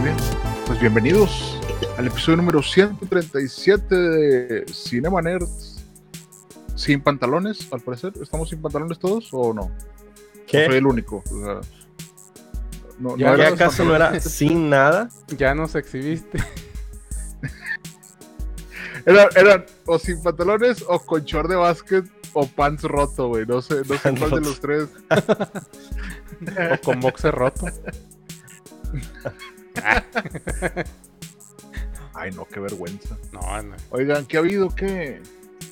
Muy bien. Pues bienvenidos al episodio número 137 de Cinema Nerds. Sin pantalones, al parecer. ¿Estamos sin pantalones todos o no? ¿Qué? ¿O soy el único. O sea, no, ¿Ya, no ¿Ya eran los acaso no era sin nada? Ya nos exhibiste. Eran, eran o sin pantalones o con short de básquet o pants roto, güey. No sé, no sé cuál de los tres. o con boxer roto. Ay, no, qué vergüenza. No, no. Oigan, ¿qué ha habido? ¿Qué,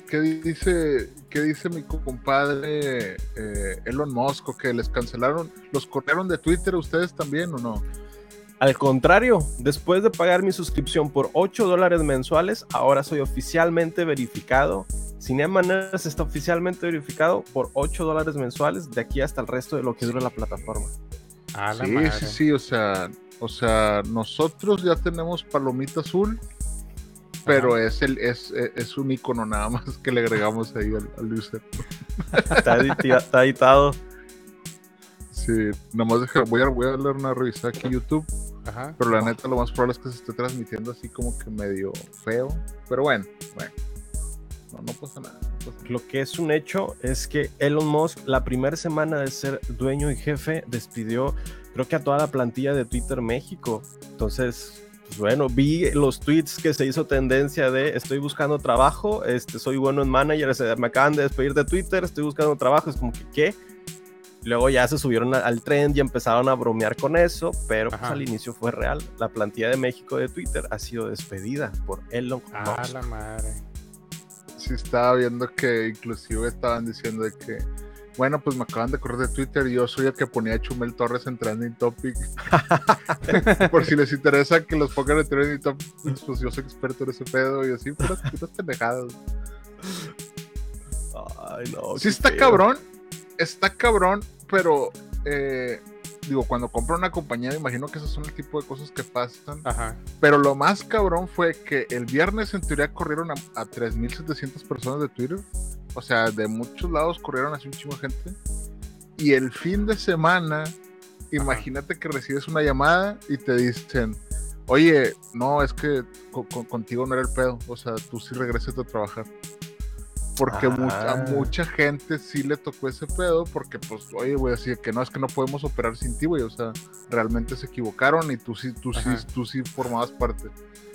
qué dice, qué dice mi compadre eh, Elon Musk? ¿O que les cancelaron, los corrieron de Twitter ustedes también o no? Al contrario, después de pagar mi suscripción por 8 dólares mensuales, ahora soy oficialmente verificado. Cinema Nerds está oficialmente verificado por 8 dólares mensuales de aquí hasta el resto de lo que dura la plataforma. A la sí, madre. sí, sí, o sea, o sea, nosotros ya tenemos palomita azul, pero es el es, es, es un icono nada más que le agregamos ahí al, al user. Está, editado. Sí, nada más deja, voy a, voy a darle una revisada aquí en YouTube, Ajá. pero la neta lo más probable es que se esté transmitiendo así como que medio feo, pero bueno, bueno, no, no pasa nada. no pasa nada. Lo que es un hecho es que Elon Musk, la primera semana de ser dueño y jefe, despidió, creo que a toda la plantilla de Twitter México. Entonces, pues bueno, vi los tweets que se hizo tendencia de estoy buscando trabajo, este, soy bueno en managers, me acaban de despedir de Twitter, estoy buscando trabajo, es como que, ¿qué? Luego ya se subieron al trend y empezaron a bromear con eso, pero pues, al inicio fue real. La plantilla de México de Twitter ha sido despedida por Elon A Musk. la madre. sí estaba viendo que inclusive estaban diciendo de que bueno pues me acaban de correr de Twitter y yo soy el que ponía a Chumel Torres en trending topic por si les interesa que los pongan en trending topic pues yo soy experto en ese pedo y así puras, puras pendejadas Ay, no, sí está feo. cabrón está cabrón pero eh, digo cuando compro una compañía me imagino que esos son el tipo de cosas que pasan Ajá. Pero lo más cabrón fue que el viernes en teoría corrieron a, a 3.700 personas de Twitter. O sea, de muchos lados corrieron así un chingo de gente. Y el fin de semana, imagínate que recibes una llamada y te dicen, oye, no, es que co- co- contigo no era el pedo. O sea, tú sí regresas a trabajar. Porque a Ah. mucha gente sí le tocó ese pedo porque, pues, oye, güey, así que no, es que no podemos operar sin ti, güey. O sea, realmente se equivocaron y tú sí, tú sí, Ajá. tú sí formabas parte.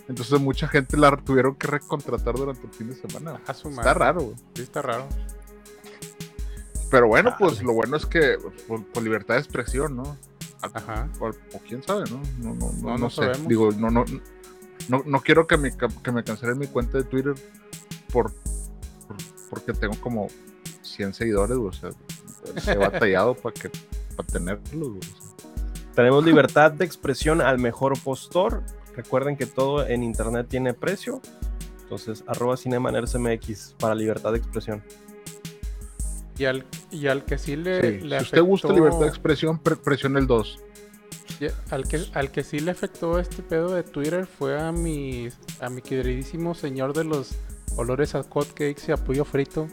Entonces mucha gente la tuvieron que recontratar durante el fin de semana. A su. Está raro, güey. Sí, está raro. Pero bueno, pues lo bueno es que por, por libertad de expresión, ¿no? Ajá. O, o quién sabe, ¿no? No, no, no, No, no no sé. sabemos. Digo, no, no, no, no quiero que me, que me cancelen mi cuenta de Twitter por- porque tengo como 100 seguidores, güey. O sea, he batallado para que para tenerlos, güey. o sea. Tenemos libertad de expresión al mejor postor. Recuerden que todo en internet tiene precio. Entonces, arroba cinemanersmx para libertad de expresión. Y al, y al que sí le, Sí, le Si usted gusta libertad de expresión, pre- presione el 2. y al que, al que sí le afectó este pedo de Twitter fue a mi, a mi queridísimo señor de los olores a hotcakes y a pollo frito.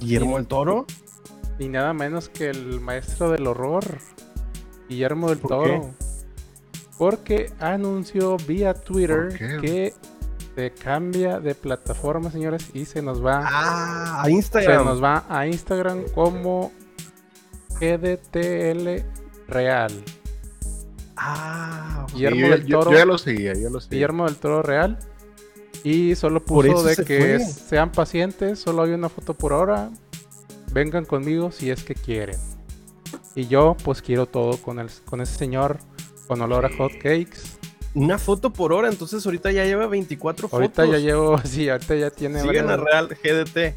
Guillermo el Toro. Ni nada menos que el maestro del horror, Guillermo del ¿Por Toro. Porque anunció vía Twitter que se cambia de plataforma, señores, y se nos va, Ah, a se Instagram. nos va a Instagram como GDTL Real. Ah, Guillermo yo, del yo- Toro. yo ya lo seguía, ya lo seguía. Guillermo del Toro Real. Y solo puso de se que fue. sean pacientes, solo hay una foto por hora. Vengan conmigo si es que quieren. Y yo pues quiero todo con, el, con ese señor con olor a hot cakes. una foto por hora. Entonces, ahorita ya lleva 24 Ahorita fotos. ya llevo, sí, ahorita ya tiene Sigan a varias, Real GDT.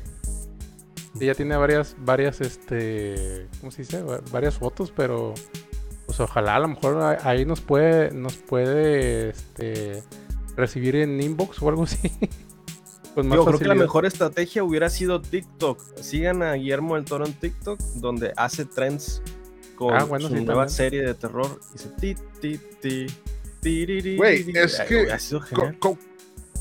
sí, ya tiene varias, varias, este, ¿cómo se dice? Va- Varias fotos, pero pues ojalá a lo mejor a- ahí nos puede, nos puede este, recibir en inbox o algo así. Yo creo que la mejor estrategia hubiera sido TikTok. Sigan a Guillermo del Toro en TikTok, donde hace trends con Ah, bueno, su sí, nueva también. serie de terror. Dice ti, ti, ti, tiriri, Güey, es Ay, que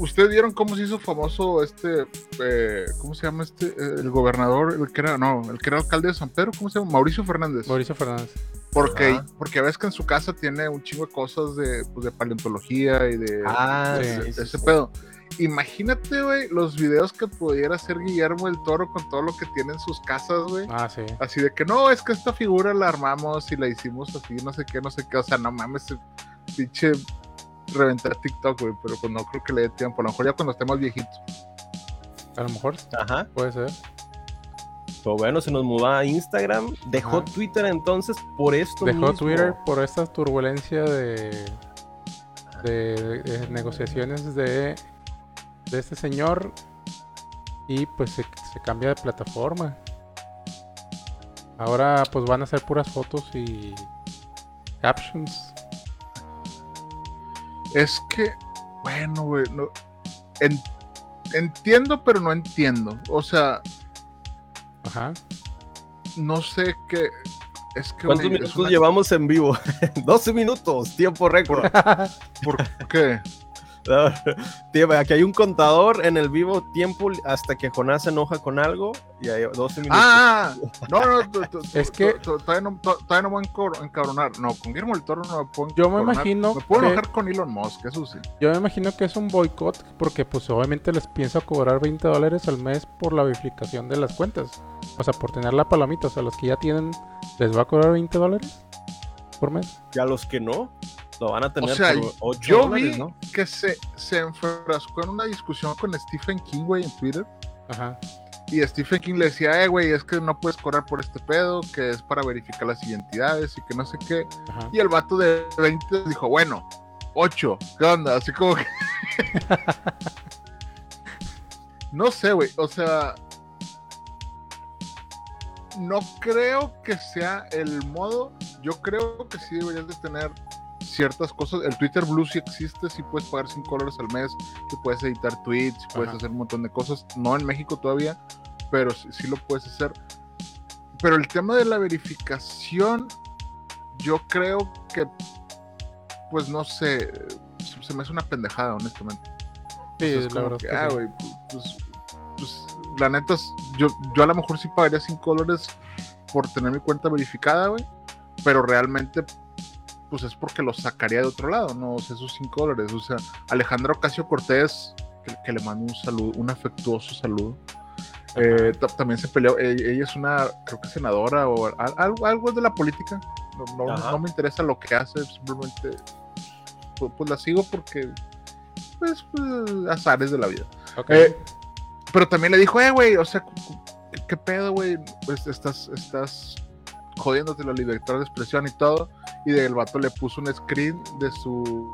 ¿Ustedes vieron cómo se hizo famoso este, eh, ¿cómo se llama este? Eh, el gobernador, el que era, no, el que era alcalde de San Pedro, ¿cómo se llama? Mauricio Fernández. Mauricio Fernández. Porque, Ajá. porque ves que en su casa tiene un chingo de cosas de, pues, de paleontología y de, Ah, de- sí, de sí, ese sí. pedo. Imagínate, güey, los videos que pudiera hacer Guillermo el Toro con todo lo que tiene en sus casas, güey. Ah, sí. Así de que no, es que esta figura la armamos y la hicimos así, no sé qué, no sé qué. O sea, no mames, pinche reventar TikTok, güey. Pero pues no creo que le dé tiempo. A lo mejor ya cuando estemos viejitos. A lo mejor Ajá. puede ser. Pero bueno, se nos mudó a Instagram. Dejó Ajá. Twitter entonces por esto Dejó mismo. Twitter por esta turbulencia de, de, de negociaciones de, de este señor y pues se, se cambia de plataforma. Ahora pues van a ser puras fotos y captions. Es que, bueno, güey, no, en- entiendo, pero no entiendo. O sea, Ajá. no sé qué. Es que, ¿Cuántos minutos una- llevamos en vivo? 12 minutos, tiempo récord. ¿Por qué? Tío, aquí hay un contador en el vivo tiempo hasta que Jonás se enoja con algo y hay 12 minutos. Ah, no, no, tu- tu- Es que- tu- todavía no, to- todavía no voy a encabronar. No, con Guillermo del Toro no me puedo Yo me imagino Me puedo que- enojar con Elon Musk, eso sí. Yo me imagino que es un boicot porque pues obviamente les pienso cobrar 20 dólares al mes por la verificación de las cuentas. O sea, por tener la palomita. O sea, los que ya tienen, ¿les va a cobrar 20 dólares por mes? Y a los que no, lo van a tener O sea, por 8 yo dólares, vi ¿no? que se, se enfrascó en una discusión con Stephen King, güey, en Twitter. Ajá. Y Stephen King le decía, eh, güey, es que no puedes cobrar por este pedo, que es para verificar las identidades y que no sé qué. Ajá. Y el vato de 20 dijo, bueno, 8, ¿qué onda? Así como que... no sé, güey, o sea... No creo que sea el modo. Yo creo que sí deberías de tener ciertas cosas. El Twitter Blue sí existe, sí puedes pagar 5 dólares al mes, sí puedes editar tweets, sí puedes Ajá. hacer un montón de cosas. No en México todavía, pero sí, sí lo puedes hacer. Pero el tema de la verificación, yo creo que, pues no sé, se me hace una pendejada, honestamente. Sí, O sea, es la verdad que, ah, sí. güey, pues, pues, la neta, es- yo, yo a lo mejor sí pagaría 5 dólares por tener mi cuenta verificada, güey, pero realmente, pues es porque lo sacaría de otro lado, ¿no? O sea, esos 5 dólares. O sea, Alejandra Ocasio Cortés, que, que le mando un saludo, un afectuoso saludo. eh, ta- también se peleó, eh, ella es una, creo que senadora o al- algo, algo de la política. No, no- me interesa lo que hace, simplemente pues, pues la sigo porque, pues, pues, azares de la vida. Ok. Eh, pero también le dijo, eh, güey, o sea, ¿qué, qué pedo, güey? Pues estás, estás jodiéndote la libertad de expresión y todo. Y el vato le puso un screen de su,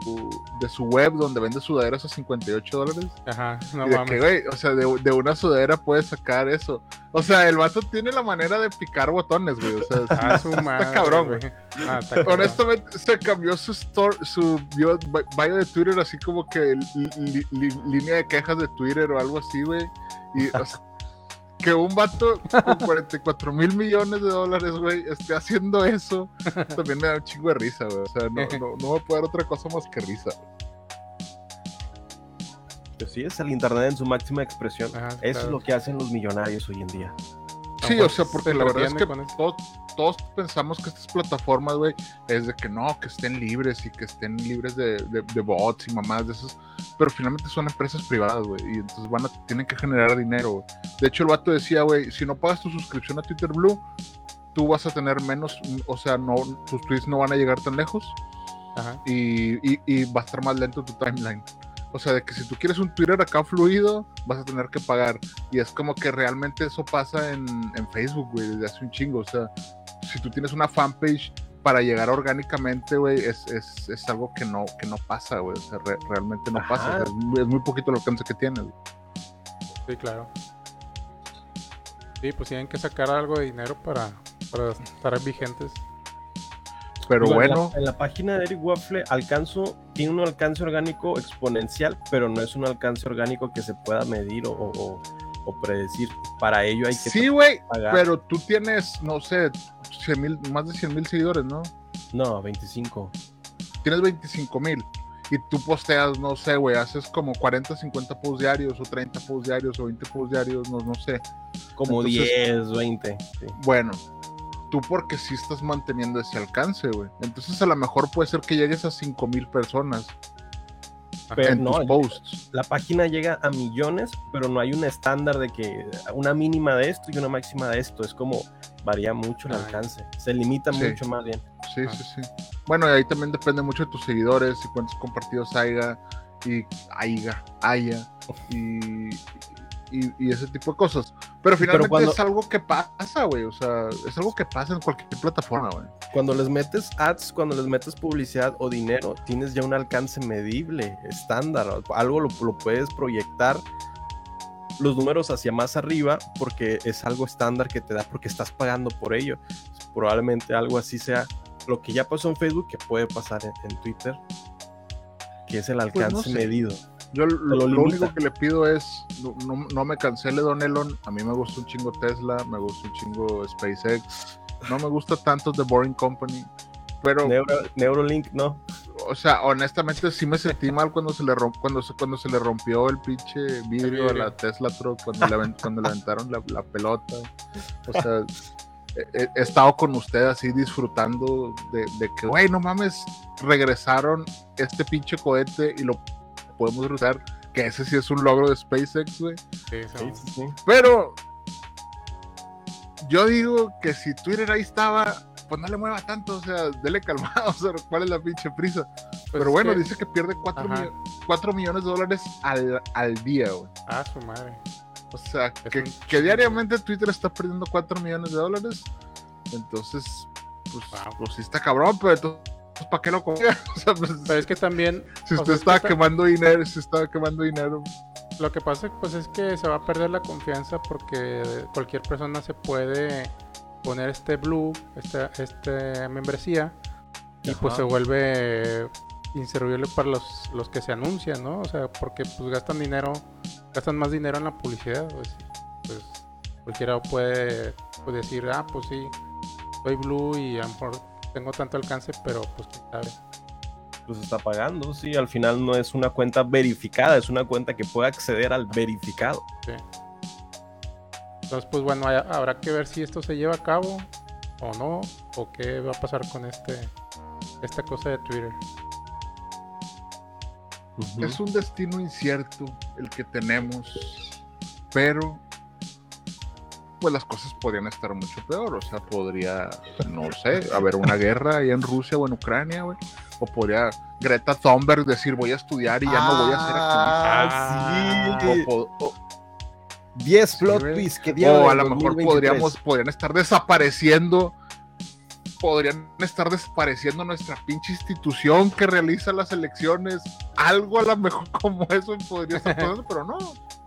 de su web donde vende sudaderas a 58 dólares. Ajá. No y de mames. que, güey, o sea, de, de una sudadera puedes sacar eso. O sea, el vato tiene la manera de picar botones, güey. O sea, sí, Ah, su madre, cabrón, güey. Ah, está cabrón. Honestamente, se cambió su store, su bio, bio de Twitter así como que li- li- li- línea de quejas de Twitter o algo así, güey. Y o sea, que un vato con 44 mil millones de dólares, güey, esté haciendo eso, también me da un chingo de risa, güey. O sea, no, no, no me puede dar otra cosa más que risa. Pues sí, es el internet en su máxima expresión. Ajá, Eso es lo que hacen los millonarios hoy en día. Sí, o sea, porque se la verdad es que todos, todos pensamos que estas plataformas, güey, es de que no, que estén libres y que estén libres de, de- de bots y mamás de esos, pero finalmente son empresas privadas, güey, y entonces van a, tienen que generar dinero, güey. De hecho, el vato decía, güey, si no pagas tu suscripción a Twitter Blue, tú vas a tener menos, o sea, no, tus tweets no van a llegar tan lejos Ajá. y, y- y va a estar más lento tu timeline. O sea, de que si tú quieres un Twitter acá fluido, vas a tener que pagar. Y es como que realmente eso pasa en, en Facebook, güey, desde hace un chingo. O sea, si tú tienes una fanpage para llegar orgánicamente, güey, es, es, es algo que no, que no pasa, güey. O sea, re- realmente no Ajá. pasa. O sea, es, muy, es muy poquito el alcance que tiene, güey. Sí, claro. Sí, pues tienen que sacar algo de dinero para, para estar vigentes. Pero Digo, en la- bueno, En la, página de Eric Waffle alcanzo, tiene un alcance orgánico exponencial, pero no es un alcance orgánico que se pueda medir o, o- o predecir. Para ello hay que sí, güey, pero tú tienes, no sé, 100 mil, más de 100 mil seguidores, ¿no? No, 25. Tienes 25 mil y tú posteas, no sé, güey, haces como 40, 50 posts diarios o 30 posts diarios o 20 posts diarios, no, no sé. Como Entonces- 10, 20. sí. Bueno, tú porque sí estás manteniendo ese alcance, güey. Entonces a lo mejor puede ser que llegues a 5 mil personas Pero en no, tus posts. la página llega a millones, pero no hay un estándar de que una mínima de esto y una máxima de esto. Es como varía mucho el alcance. Se limita Sí. mucho más bien. Sí, Ah. sí, sí. Bueno, y ahí también depende mucho de tus seguidores y cuántos compartidos haya y haya, haya y, y, y ese tipo de cosas. Pero finalmente cuando- es algo que pasa, güey. O sea, es algo que pasa en cualquier plataforma, güey. Cuando les metes ads, cuando les metes publicidad o dinero, tienes ya un alcance medible, estándar. Algo lo, lo puedes proyectar los números hacia más arriba porque es algo estándar que te da porque estás pagando por ello. Probablemente algo así sea lo que ya pasó en Facebook que puede pasar en, en Twitter, que es el Pues no alcance sé. medido. Yo lo, único que le pido es no, no- me cancele Don Elon. A mí me gusta un chingo Tesla, me gusta un chingo SpaceX. No me gusta tanto The Boring Company. Pero, Neuro- Neurolink, no. o sea, honestamente sí me sentí mal cuando se le romp, cuando se, cuando se le rompió el pinche vidrio a la Tesla Truck cuando le, cuando le aventaron la, la pelota. O sea, he estado con usted así disfrutando de, de que, güey, no mames, regresaron este pinche cohete y lo podemos disfrutar. Que ese sí es un logro de SpaceX, güey. Sí, sí. Sí. Pero yo digo que si Twitter ahí estaba, pues no le mueva tanto, o sea, dele calmado, o sea, ¿cuál es la pinche prisa? Pues Pero bueno, que- dice que pierde 4, Ajá. millones de dólares al, al día, güey. Ah, su madre. O sea, Es que, diariamente Twitter está perdiendo 4 millones de dólares. Entonces, pues, Wow. pues sí está cabrón, pero entonces, ¿para qué lo comió? O sea, pues, Pero es que también si o usted sea, es que estaba está- quemando dinero, si estaba quemando dinero, lo que pasa pues es que se va a perder la confianza porque cualquier persona se puede poner este blue, esta este membresía y pues se vuelve inservible para los, los que se anuncian, ¿no? O sea, porque pues gastan dinero, gastan más dinero en la publicidad, pues, pues cualquiera puede pues, decir, ah, pues sí, soy blue y a lo mejor tengo tanto alcance, pero pues quién sabe. Pues está pagando, sí. Al final no es una cuenta verificada, es una cuenta que puede acceder al verificado. Entonces, pues bueno, hay- habrá que ver si esto se lleva a cabo o no, o qué va a pasar con este esta cosa de Twitter. Es un destino incierto el que tenemos, pero pues las cosas podrían estar mucho peor. O sea, podría, no sé, haber una guerra ahí en Rusia o en Ucrania, güey. O podría Greta Thunberg decir voy a estudiar y ya no voy a ser Ah, activista. sí. O, po- o- 10 plot güey. twists que o dieron a en lo mejor 2023. podríamos, podrían estar desapareciendo. Podrían estar desapareciendo nuestra pinche institución que realiza las elecciones. Algo a lo mejor como eso podría estar pasando, pero no.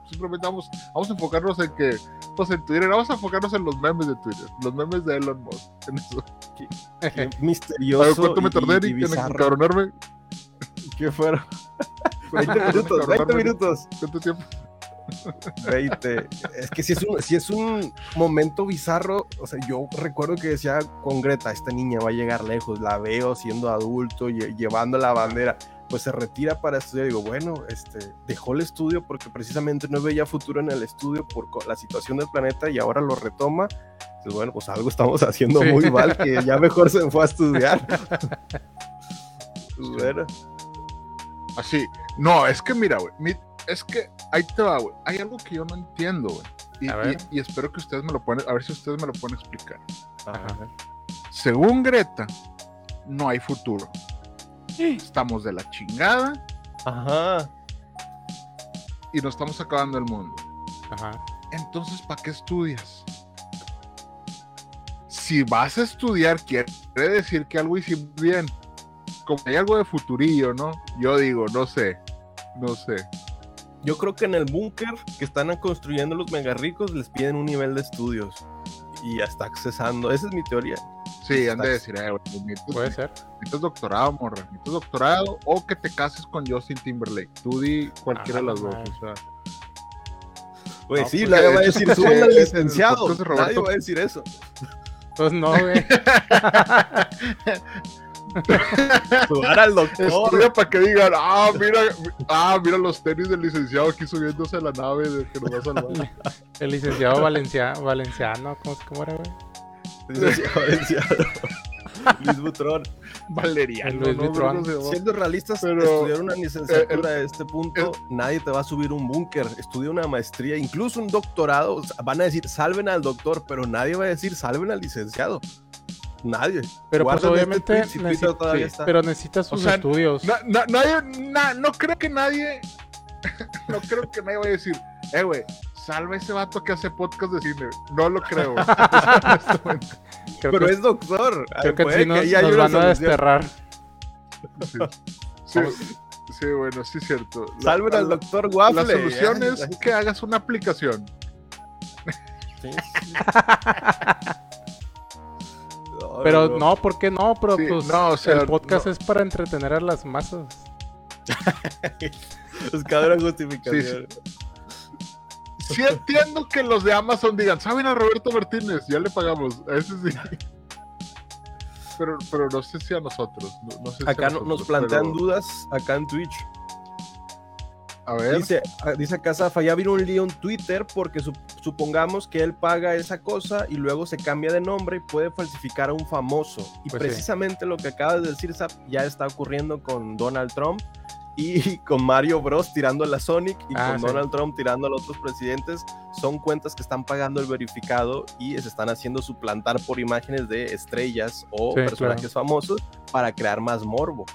Simplemente vamos, vamos a enfocarnos en que, pues en Twitter, vamos a enfocarnos en los memes de Twitter, los memes de Elon Musk. En eso. Qué A misterioso. ver, ¿cuánto me y- tardé y Eric, en encabronarme? ¿Qué fueron? 20 ¿Cuánto minutos, 20 encabronarme? minutos. ¿Cuánto tiempo? 20. Es que si es, un, si es un momento bizarro, o sea, yo recuerdo que decía con Greta, esta niña va a llegar lejos, la veo siendo adulto, lle- llevando la bandera, pues se retira para estudiar, digo, bueno, este, dejó el estudio porque precisamente no veía futuro en el estudio por la situación del planeta y ahora lo retoma. Dices, bueno, pues algo estamos haciendo Sí. muy mal, que ya mejor se fue a estudiar. Pues bueno, Así. No, es que mira, güey. mi- Es que ahí te va, güey. Hay algo que yo no entiendo, güey. Y- y espero que ustedes me lo puedan, a ver si ustedes me lo pueden explicar. ajá. Según Greta, no hay futuro. Estamos de la chingada Ajá. y nos estamos acabando el mundo. Ajá. Entonces, ¿para qué estudias? Si vas a estudiar, quiere decir que algo hicimos bien. Como hay algo de futurillo, ¿no? Yo digo, no sé. No sé. Yo creo que en el búnker que están construyendo los mega ricos les piden un nivel de estudios y ya está accesando. Esa es mi teoría. Sí, han de decir, eh, güey, necesitas, Puede ser. necesitas doctorado, morra. Necesitas doctorado o que te cases con Justin Timberlake. Tú di cualquiera Ah, de las dos. O sea, Güey, No, sí, nadie de va a decir, suban al licenciado. Nadie va a decir eso. Pues no, güey. Subar al doctor. Para que digan, ah, mira, ah, mira los tenis del licenciado aquí subiéndose a la nave de que nos va a salvar. El licenciado Valencia, Valenciano, ¿cómo, cómo era, güey? Licenciado. Luis Butrón. Valeriano. Luis ¿no? Siendo realistas, Pero, estudiar una licenciatura a este punto, nadie te va a subir un búnker. Estudia una maestría, incluso un doctorado. o sea, Van a decir, salven al doctor, pero nadie va a decir, salven al licenciado. Nadie. Pero pues este obviamente necesita- todavía sí, está. Pero necesita sus sea, estudios. Na- na- nadie, na- no creo que nadie, no creo que nadie vaya a decir, eh, güey, salva ese vato que hace podcast de cine. No lo creo. pero que, es doctor. creo que sí nos, nos una van a solución. desterrar. Sí. Sí, sí, bueno, sí es cierto. La- Salven al la- doctor Waffle. La solución es que hagas una aplicación. sí. Pero no, ¿por qué no? Pero Sí, pues no, o sea, el podcast no. es para entretener a las masas. Es cada justificación. Sí entiendo que los de Amazon digan, ¿saben a Roberto Martínez? Ya le pagamos. A ese sí. Pero, pero no sé si a nosotros. no- no sé si a Acá no- nos plantean pero- dudas, acá en Twitch. A ver. Dice, ah, dice acá Zafa, ya vino un lío en Twitter porque sup- supongamos que él paga esa cosa y luego se cambia de nombre y puede falsificar a un famoso. Y Pues sí. precisamente lo que acabas de decir, Zap, ya está ocurriendo con Donald Trump y con Mario Bros tirando a la Sonic y Ah, con sí. Donald Trump tirando a los otros presidentes. Son cuentas que están pagando el verificado y se están haciendo suplantar por imágenes de estrellas o Sí, personajes famosos para crear más morbo.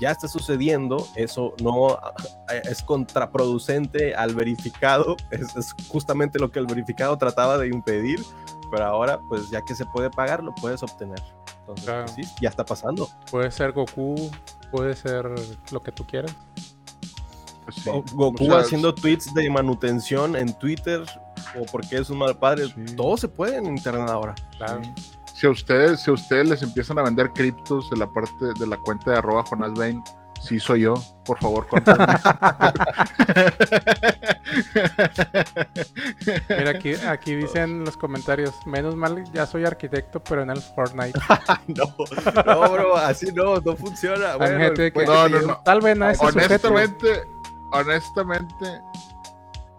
Ya está sucediendo, eso no eh, es contraproducente al verificado, es, es justamente lo que el verificado trataba de impedir, pero ahora pues ya que se puede pagar, lo puedes obtener. Entonces, Claro. pues, sí, ya está pasando. Puede ser Goku, puede ser lo que tú quieras. Pues sí. O- Goku O sea, haciendo tweets de manutención en Twitter o porque es un mal padre, Sí. todo se puede en internet ahora. Claro. Si a ustedes, si a ustedes les empiezan a vender criptos de la parte de la cuenta de arroba Jonas Bain, sí soy yo, por favor. Mira, aquí, aquí dicen en los comentarios, menos mal ya soy arquitecto, pero en el Fortnite. no, no, bro, así no, no funciona. Hay Bueno, gente que pues, No, no, no. tal vez a ese sujeto. honestamente, honestamente,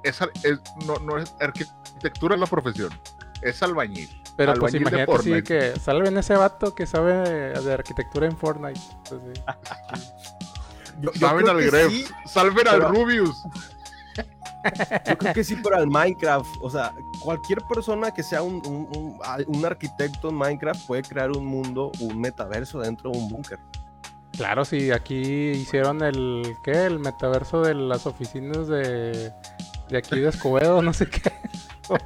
es, es- no, no es arquitectura es la profesión, es albañil. Pero pues imagínate sí, que salven ese vato que sabe de, de arquitectura en Fortnite. Pues, sí. yo- Salven al Gref, sí, salven pero- al Rubius. Yo creo que sí, pero al Minecraft. O sea, cualquier persona que sea un, un- un- arquitecto en Minecraft puede crear un mundo, un metaverso dentro de un búnker. Claro, sí, aquí hicieron el, ¿qué? El metaverso de las oficinas de, de aquí de Escobedo, no sé qué,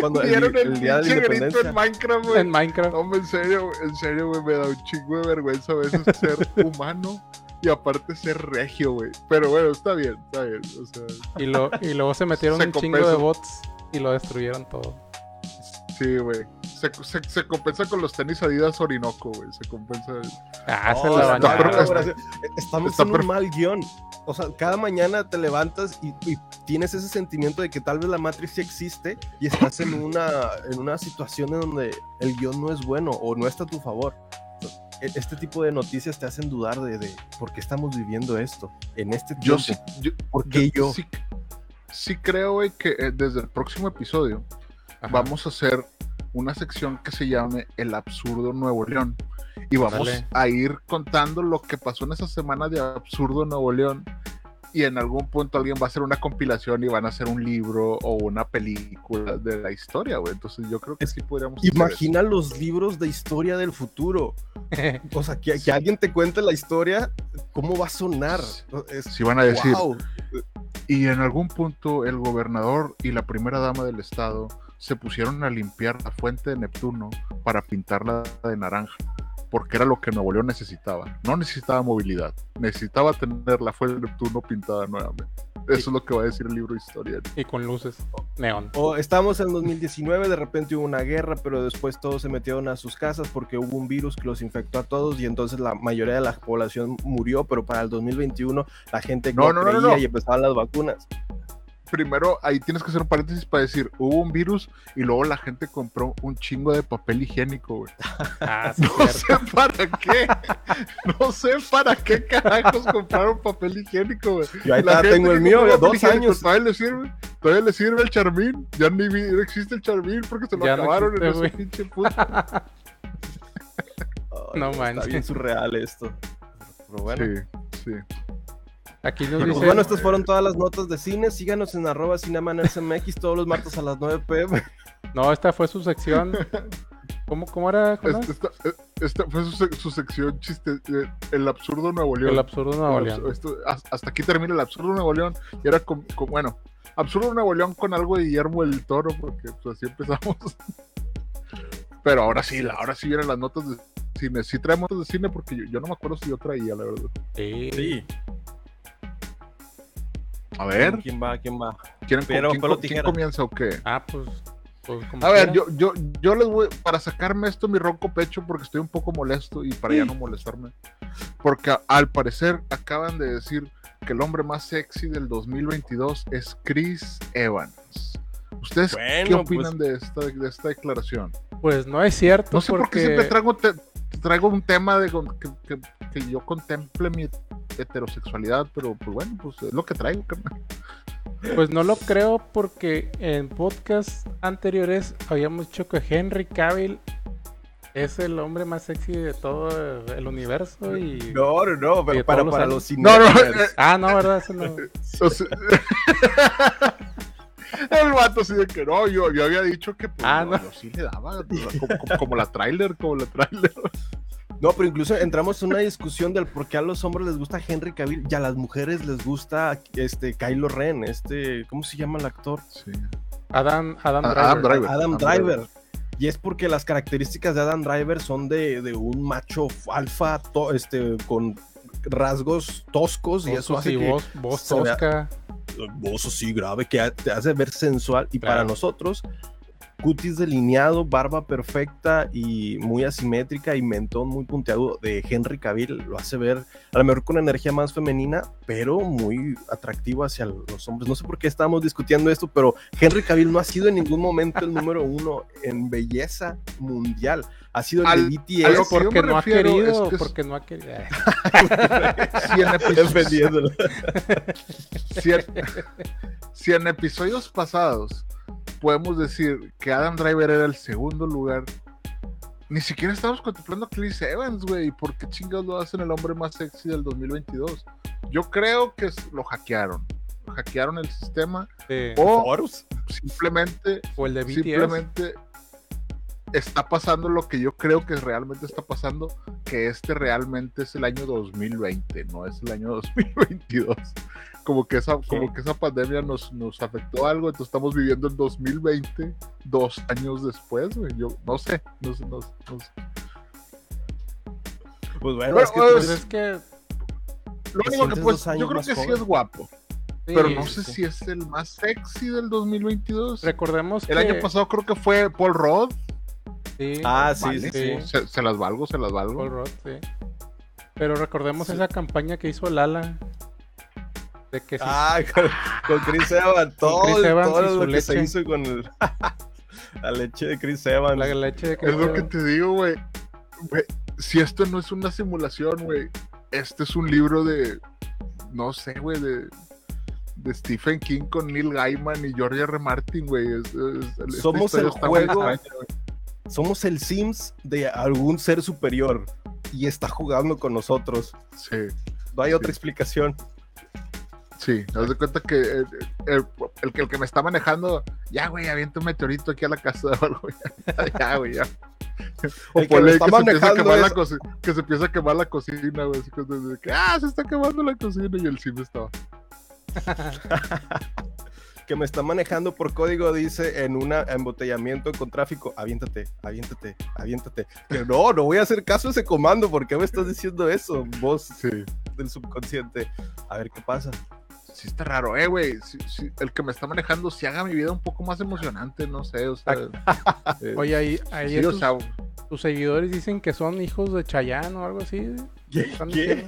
Cuando el, Vieron el, el día de la pinche grito en Minecraft, güey. en Minecraft. No, hombre, en serio, güey, en serio, güey, me da un chingo de vergüenza a veces ser humano y aparte ser regio, güey. Pero bueno, está bien, está bien. O sea, Y, lo, y luego se metieron Se un chingo de bots y lo destruyeron todo. sí, güey. Se, se, se compensa con los tenis Adidas Orinoco, güey. Se compensa. Ah, se la está bañaron. Estamos está en un per- mal guion. O sea, cada mañana te levantas y, y tienes ese sentimiento de que tal vez la Matrix sí existe y estás en una, en una situación en donde el guion no es bueno o no está a tu favor. E- Este tipo de noticias te hacen dudar de, de por qué estamos viviendo esto en este tiempo. Yo sí. Yo, ¿Por qué yo? Sí, sí creo, güey, que eh, desde el próximo episodio Ajá. vamos a hacer una sección que se llame El Absurdo Nuevo León. Y vamos a ir contando lo que pasó en esa semana de Absurdo Nuevo León. Y en algún punto alguien va a hacer una compilación y van a hacer un libro o una película de la historia, güey. Entonces yo creo que sí podríamos. hacer. Imagina los libros de historia del futuro. O sea, que, que alguien te cuente la historia, ¿cómo va a sonar? Si van a decir, wow. Y en algún punto el gobernador y la primera dama del estado se pusieron a limpiar la fuente de Neptuno para pintarla de naranja, porque era lo que Nuevo León necesitaba. No necesitaba movilidad, necesitaba tener la fuente de Neptuno pintada nuevamente. Eso es lo que va a decir el libro de historia. Y con luces neón. O estamos en 2019, de repente hubo una guerra, pero después todos se metieron a sus casas porque hubo un virus que los infectó a todos y entonces la mayoría de la población murió, pero para el 2021 la gente No, no, no, creía no, no. y empezaban las vacunas. Primero, ahí tienes que hacer un paréntesis para decir, hubo un virus y luego la gente compró un chingo de papel higiénico, güey. Ah, sí, No cierto. sé para qué. No sé para qué carajos compraron papel higiénico, güey. Yo ahí La está, gente tengo el mío, dos años. Todavía le sirve, todavía le sirve el charmín. Ya ni vi- no existe el charmín porque se lo Ya no acabaron en ese güey. pinche puto. Ay, No Está manches. bien surreal esto. Pero bueno. Sí, sí. Aquí nos Pues dice. bueno, estas fueron todas las notas de cine. Síganos en arroba cinemanersmx todos los martes a las 9 pm. No, esta fue su sección. ¿Cómo, cómo era? Jonás? Esta, esta- esta fue su, sec- su sección chiste, eh, el absurdo Nuevo León. El absurdo Nuevo León. esto- hasta aquí termina el absurdo Nuevo León. Y era con, con- bueno, absurdo Nuevo León con algo de Guillermo el Toro, porque pues así empezamos. Pero ahora sí, ahora sí vienen las notas de cine. Sí traemos notas de cine porque yo, yo no me acuerdo si yo traía, la verdad. Sí. A ver, ¿Quién va? ¿Quién va? ¿quieren, Pero, ¿quién, quién tijera. comienza o qué? Ah, pues. pues como A ver, yo, yo, yo les voy, para sacarme esto mi ronco pecho, porque estoy un poco molesto y para ya no molestarme, porque a- al parecer acaban de decir que el hombre más sexy del 2022 es Chris Evans. ¿Ustedes qué Bueno, opinan de, esta, de esta declaración? Pues no es cierto. No sé por qué porque... siempre traigo, te- traigo un tema de que, que- que yo contemple mi heterosexualidad, pero pues bueno, pues es lo que traigo. carnal. Pues no lo creo porque en podcasts anteriores habíamos dicho que Henry Cavill es el hombre más sexy de todo el universo y... No, no, no, pero para, los para años. los No, no, cinéfilos. Ah, no, ¿verdad? Eso no. El vato así de que no, yo, yo había dicho que pues, Ah, no. yo sí le daba, como, como- como la trailer, como la trailer. No, pero incluso entramos en una discusión del por qué a los hombres les gusta Henry Cavill y a las mujeres les gusta este Kylo Ren, este, ¿cómo se llama el actor? Sí. Adam, Adam Driver. Adam Driver. Adam Driver. Y es porque las características de Adam Driver son de, de un macho alfa to- este, con rasgos toscos y eso hace y que voz, voz se vea- tosca. voz así grave que te hace ver sensual y Claro. para nosotros cutis delineado, barba perfecta y muy asimétrica y mentón muy punteado de Henry Cavill lo hace ver a lo mejor con energía más femenina, pero muy atractivo hacia los hombres. No sé por qué estamos discutiendo esto, pero Henry Cavill no ha sido en ningún momento el número uno en belleza mundial. Ha sido el Al- de a lo BTS. yo Porque me no ha querido, es que es- porque no ha querido. Si en, episodios, defendiéndolo. si en- si en episodios pasados podemos decir que Adam Driver era el segundo lugar, ni siquiera estamos contemplando a Chris Evans, güey. ¿Por qué chingados lo hacen el hombre más sexy del 2022? Yo creo que lo hackearon. Hackearon el sistema Sí. o Horus. simplemente O el de BTS. simplemente está pasando lo que yo creo que realmente está pasando, que este realmente es el año 2020, no es el año 2022. Como que esa, como que esa pandemia nos, nos afectó algo, entonces estamos viviendo el 2020 dos años después, güey. Yo no sé, no sé, no sé, no sé. Pues bueno, es que pues, es que. Lo único que pues, yo creo que sí es guapo, sí, pero no sé sí. si es el más sexy del 2022. Recordemos El que. año pasado creo que fue Paul Rudd. Sí, Ah, sí, Vale, sí. Se, se las valgo, se las valgo. Paul Rudd, sí. Pero recordemos esa campaña que hizo Lala. De que sí. Ah, con, con Chris Evans, todo, Chris Evans todo y su lo que se hizo con el- la leche de Chris Evans. la leche de que. Es lo que te digo, güey. Si esto no es una simulación, güey, este es un libro de, no sé, güey, de, de Stephen King con Neil Gaiman y George R. Martin, güey. Es- es- Somos el juego extraña. Somos el Sims de algún ser superior y está jugando con nosotros. Sí, No hay Sí. otra explicación. sí. Haz de cuenta que eh, el, el que el que me está manejando, ya, güey, avienta un meteorito aquí a la casa o algo, ya, ya, güey, ya. O El que me que, está se empieza a manejando quemar la es- coci- que se empieza a quemar la cocina, güey. Así que, ah, se está quemando la cocina y el sim estaba. Que me está manejando por código dice en un embotellamiento con tráfico, aviéntate, aviéntate, aviéntate. Que no, no voy a hacer caso a ese comando. ¿Por qué me estás diciendo eso? Voz Sí. del subconsciente. A ver qué pasa. sí está raro, eh, güey. sí- sí, el que me está manejando, si haga mi vida un poco más emocionante, no sé, o sea. eh, Oye, ahí, ahí sí, o sea, tus seguidores dicen que son hijos de Chayanne o algo así. ¿Qué? ¿Qué?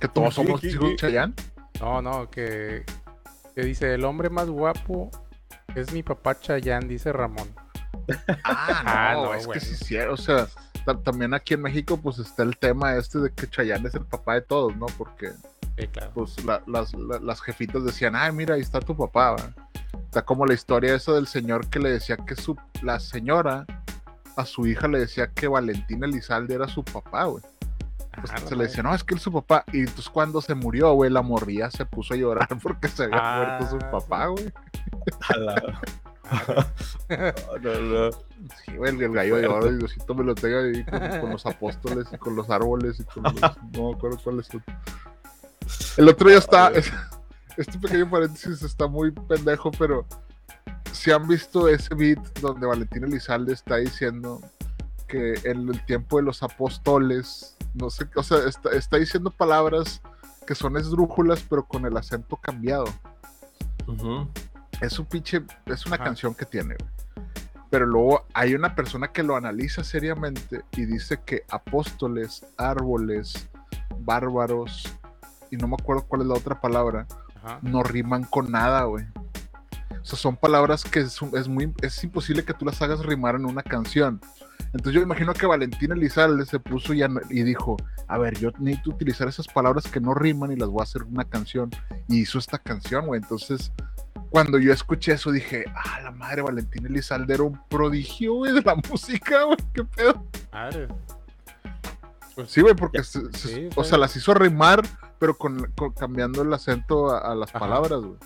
que todos somos ¿Qué, qué, hijos de qué? No, no, que, que dice el hombre más guapo es mi papá Chayanne, dice Ramón. Ah, no, Ah, no, es güey. que sí, sí, o sea, ta- también aquí en México, pues está el tema este de que Chayanne es el papá de todos, ¿no? Porque, Sí, claro. pues, la- las, la- las jefitas decían, ay, mira, ahí está tu papá, ¿va?". Está como la historia esa del señor que le decía que su, la señora a su hija le decía que Valentín Elizalde era su papá, güey. Pues, Ah, se le decía, no, es que él es su papá. Y entonces cuando se murió, güey, la morría se puso a llorar porque se había Ah, muerto su sí. papá, güey. No, no, no. Sí, güey, el, el gallo de oro, y Diosito me lo tenga ahí con, con los apóstoles y con los árboles y con los. No me acuerdo cuáles son. El otro día está. Este pequeño paréntesis está muy pendejo, pero. Si han visto ese beat donde Valentín Elizalde está diciendo que en el tiempo de los apóstoles, no sé, o sea, está, está diciendo palabras que son esdrújulas, pero con el acento cambiado. Es un pinche, es una canción que tiene. Pero luego hay una persona que lo analiza seriamente y dice que apóstoles, árboles, bárbaros, y no me acuerdo cuál es la otra palabra, Ajá. no riman con nada, güey. O sea, son palabras que es, es muy, es imposible que tú las hagas rimar en una canción. Entonces yo imagino que Valentín Elizalde se puso y, dijo, a ver, yo necesito utilizar esas palabras que no riman y las voy a hacer una canción. Y hizo esta canción, güey. Entonces, cuando yo escuché eso, dije, ah, la madre, Valentín Elizalde era un prodigio, güey, de la música, güey, qué pedo. Madre. Pues, Sí, güey, porque, se- se- Sí, o sea, las hizo rimar, pero con, con- cambiando el acento a, a las Ajá. palabras, güey.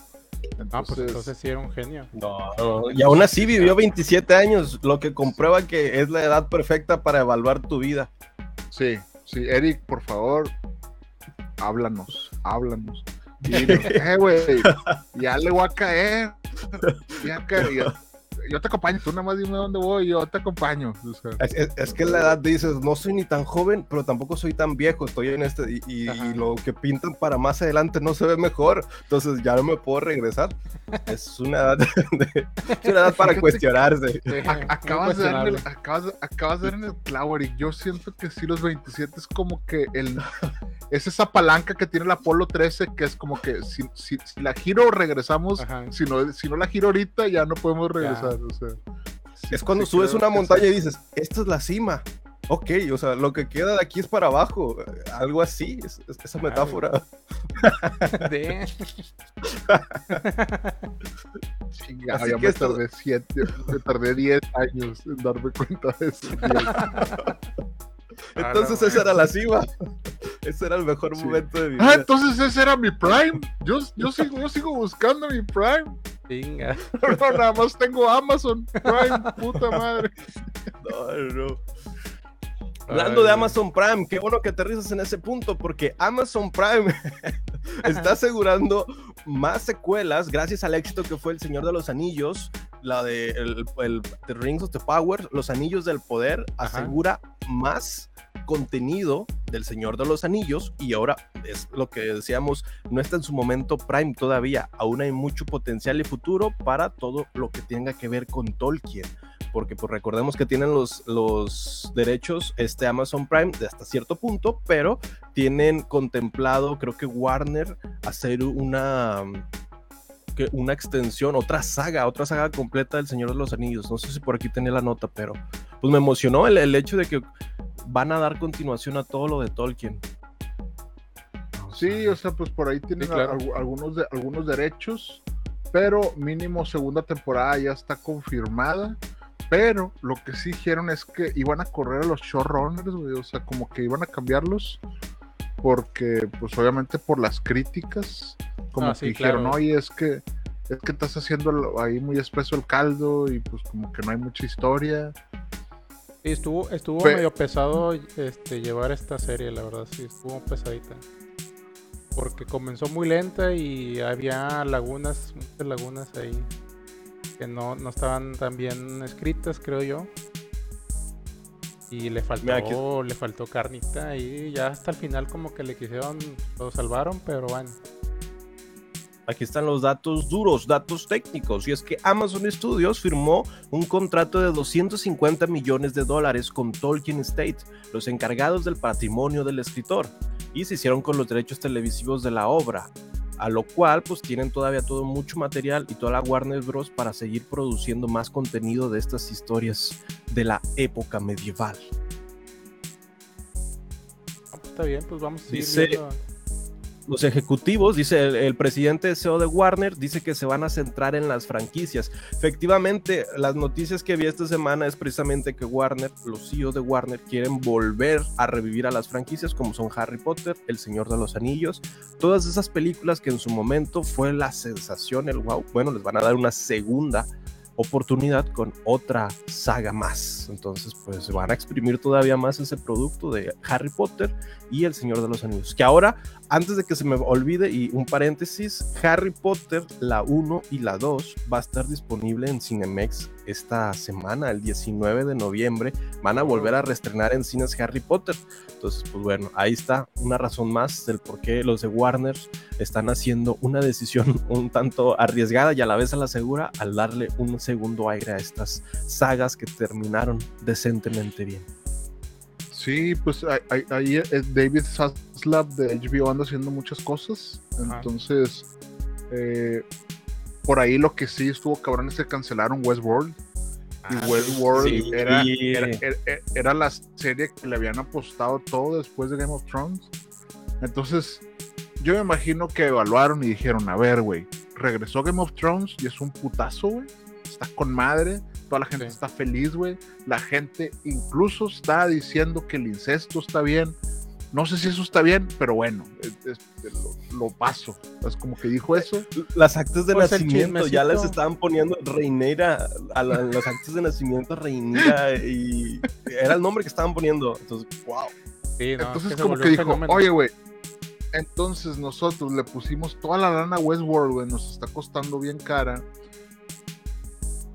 Ah, pues entonces sí era un genio. No, no, y aún así vivió 27 años, lo que comprueba que es la edad perfecta para evaluar tu vida. Sí, sí, Eric, por favor, háblanos, háblanos. Dinos, eh, güey, ya le voy a caer. Ya caer. Yo, te acompaño, tú nada más dime dónde voy, yo te acompaño. O sea, Es, es- es que la edad dices, no soy ni tan joven, pero tampoco soy tan viejo, estoy en este, y, y- y lo que pintan para más adelante no se ve mejor, entonces ya no me puedo regresar. Es una edad, de- es una edad para cuestionarse. Acabas, de dar acabas, de- acabas de dar en el clavo, Eric. Yo siento que sí, los 27 es como que el. Es esa palanca que tiene el Apolo 13, que es como que si, si- si la giro, regresamos. Ajá. Si no, si no la giro ahorita, ya no podemos regresar. O sea, sí- Es cuando sí subes una montaña y dices, esta es la cima. Ok, o sea, lo que queda de aquí es para abajo, algo así, es- es- esa metáfora. De- Chinga, Así ya que me esto- tardé siete, me tardé 10 años en darme cuenta de eso. Entonces Ah, esa era la cima. Ese era el mejor Sí. momento de mi Ah, vida. entonces ese era mi prime. Yo, yo, sigo, yo sigo buscando mi prime. No, nada más tengo Amazon Prime, puta madre. No, no, Hablando de Amazon Prime, qué bueno que aterrizas en ese punto, porque Amazon Prime está asegurando más secuelas gracias al éxito que fue El Señor de los Anillos, la de el, el- The Rings of the Power, Los Anillos del Poder, Ajá. asegura más contenido del Señor de los Anillos y ahora es lo que decíamos, no está en su momento Prime todavía, aún hay mucho potencial y futuro para todo lo que tenga que ver con Tolkien porque pues recordemos que tienen los, los derechos este Amazon Prime de hasta cierto punto, pero tienen contemplado, creo que Warner, hacer una, que una extensión, otra saga, otra saga completa del Señor de los Anillos. No sé si por aquí tenía la nota, pero pues me emocionó el, el hecho de que van a dar continuación a todo lo de Tolkien. Sí, o sea, pues por ahí tienen Sí, claro. al- algunos, de, algunos derechos, pero mínimo segunda temporada ya está confirmada. Pero lo que sí dijeron es que iban a correr a los showrunners, güey, o sea, como que iban a cambiarlos, porque pues obviamente por las críticas, como Ah, que sí, dijeron, claro. oye, es que es que estás haciendo ahí muy espeso el caldo y pues como que no hay mucha historia. Sí, estuvo, estuvo medio pesado este, llevar esta serie, la verdad, sí, estuvo pesadita. Porque comenzó muy lenta y había lagunas, muchas lagunas ahí que no, no estaban tan bien escritas, creo yo. Y le faltó, Mira, aquí- le faltó carnita y ya hasta el final como que le quisieron, lo salvaron, pero bueno. Aquí están los datos duros, datos técnicos. Y es que Amazon Studios firmó un contrato de 250 millones de dólares con Tolkien State, los encargados del patrimonio del escritor, y se hicieron con los derechos televisivos de la obra. A lo cual, pues tienen todavía todo mucho material y toda la Warner Bros. para seguir produciendo más contenido de estas historias de la época medieval. Ah, pues, está bien, pues vamos a seguir Dice- viendo. Los ejecutivos, dice el, el presidente CEO de Warner, dice que se van a centrar en las franquicias. Efectivamente, las noticias que vi esta semana es precisamente que Warner, los CEO de Warner, quieren volver a revivir a las franquicias como son Harry Potter, El Señor de los Anillos, todas esas películas que en su momento fue la sensación, el wow. Bueno, les van a dar una segunda oportunidad con otra saga más. Entonces, pues van a exprimir todavía más ese producto de Harry Potter y El Señor de los Anillos. Que ahora, antes de que se me olvide, y un paréntesis, Harry Potter, la 1 y la 2 va a estar disponible en Cinemex esta semana, el 19 de noviembre. Van a volver a reestrenar en cines Harry Potter. Entonces, pues bueno, ahí está una razón más del por qué los de Warner están haciendo una decisión un tanto arriesgada y a la vez a la segura al darle un segundo aire a estas sagas que terminaron decentemente bien. Sí, pues ahí- eh, David Zaslav de HBO anda haciendo muchas cosas. Entonces, eh, por ahí lo que sí estuvo cabrón es que cancelaron Westworld. Y Ah, Westworld sí. era, era, era- era la serie que le habían apostado todo después de Game of Thrones. Entonces, yo me imagino que evaluaron y dijeron, a ver, güey, regresó Game of Thrones y es un putazo, güey. Está con madre, toda la gente Sí. está feliz, güey. La gente incluso está diciendo que el incesto está bien. No sé si eso está bien, pero bueno, es- es- lo, lo paso. Es como que dijo eso. Las actas de Pues nacimiento ya les estaban poniendo Reinera a la- los actos de nacimiento Reinera y era el nombre que estaban poniendo. Entonces, wow. sí, no, Entonces es como que dijo, fenómeno. oye, güey, entonces nosotros le pusimos toda la lana a Westworld, güey, nos está costando bien cara.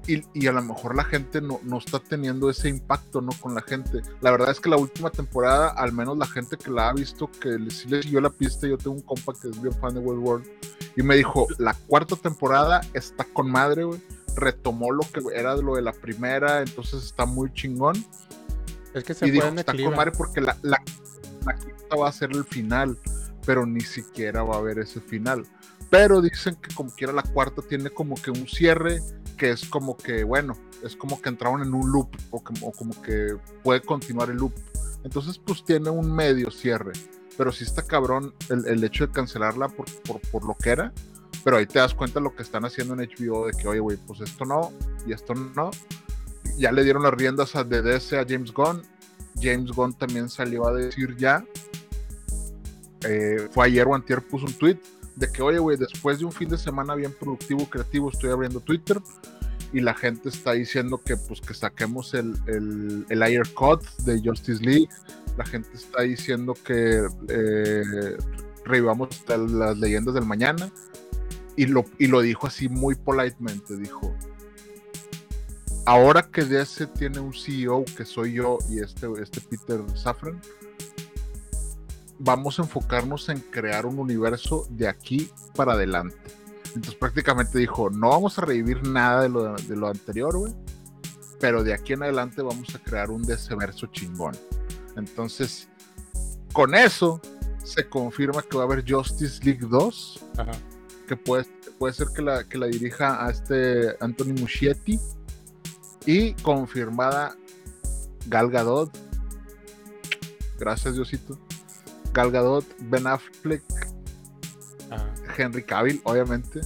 Y, y a lo mejor la gente no, no está teniendo ese impacto, ¿no? Con la gente. La verdad es que la última temporada, al menos la gente que la ha visto, que le- sí le siguió la pista, yo tengo un compa que es bien fan de Westworld, y me dijo, la cuarta temporada está con madre, güey. Retomó lo que era lo de la primera, entonces está muy chingón es que se y dijo, está con madre porque la, la, la quinta va a ser el final, pero ni siquiera va a haber ese final. Pero dicen que como quiera la cuarta tiene como que un cierre que es como que, bueno, es como que entraron en un loop o como, que puede continuar el loop. Entonces pues tiene un medio cierre, pero sí está cabrón el, el hecho de cancelarla por, por, por lo que era. Pero ahí te das cuenta lo que están haciendo en HBO de que, oye, güey, pues esto no y esto no ya le dieron las riendas a de DC a James Gunn. James Gunn también salió a decir ya. eh, fue ayer o antier puso un tweet de que, oye, güey, después de un fin de semana bien productivo, creativo, estoy abriendo Twitter y la gente está diciendo que pues que saquemos el, el, el Ayer Cut de Justice League. La gente está diciendo que eh, revivamos las leyendas del mañana. Y lo, y lo dijo así muy politemente, dijo, ahora que DC tiene un CEO que soy yo y este, este Peter Safran, vamos a enfocarnos en crear un universo de aquí para adelante. Entonces prácticamente dijo, no vamos a revivir nada de lo, de lo anterior, güey, pero de aquí en adelante vamos a crear un verso chingón. Entonces, con eso se confirma que va a haber Justice League 2, Ajá. que puede, puede ser que la, que la dirija a este Anthony Muschietti y confirmada Gal Gadot. Gracias, Diosito. Gal Gadot, Ben Affleck, Ajá. Henry Cavill, obviamente.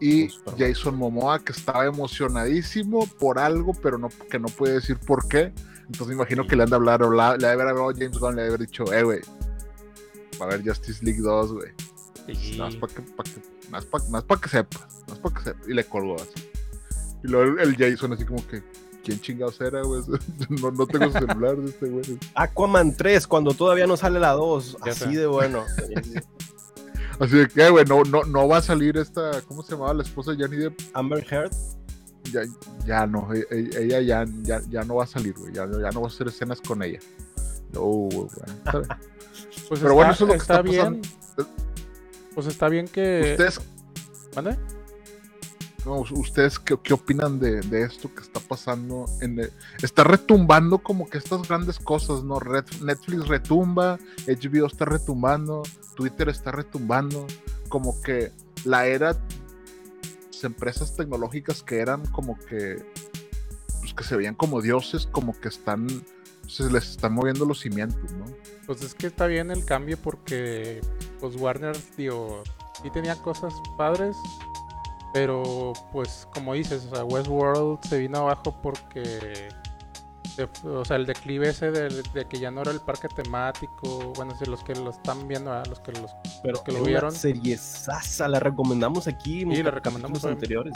Y. Jason Momoa, que estaba emocionadísimo por algo, pero no, que no puede decir por qué. Entonces me imagino Sí. que le han de hablar, o la- le haber hablado a James Gunn, le haber dicho, eh, güey, va a haber Justice League 2, güey. Sí. Más para que, pa' que, más pa- más pa' que sepas, más para que sepas. Y le colgó así. Y luego el, el Jason así como que, ¿quién chingados era, güey? No, no tengo su celular de este güey. Aquaman 3, cuando todavía no sale la 2. Ya Así sé. de bueno. Así de que, güey, no, no, no va a salir esta, ¿cómo se llamaba la esposa de Johnny Depp? Amber Heard. ya, ya no, e- e- ella ya, ya, ya no va a salir, güey. Ya, ya no va a hacer escenas con ella. No, güey, está. Pues Pero bueno, eso es lo que está bien. Pues está bien que. ¿Ustedes, ¿Mande? ¿Ustedes qué, qué opinan de, de esto que está pasando? En el- está retumbando como que estas grandes cosas, ¿no? Netflix retumba, HBO está retumbando, Twitter está retumbando, como que la era las empresas tecnológicas que eran como que pues que se veían como dioses, como que están se les están moviendo los cimientos, ¿no? Pues es que está bien el cambio porque pues Warner, digo, sí tenía cosas padres, pero pues como dices, o sea, Westworld se vino abajo porque, o sea, el declive ese de, de que ya no era el parque temático, bueno, si los que lo están viendo, a los que los... Pero que lo vieron. serie sasa, la recomendamos aquí. en Sí, la recomendamos, anteriores.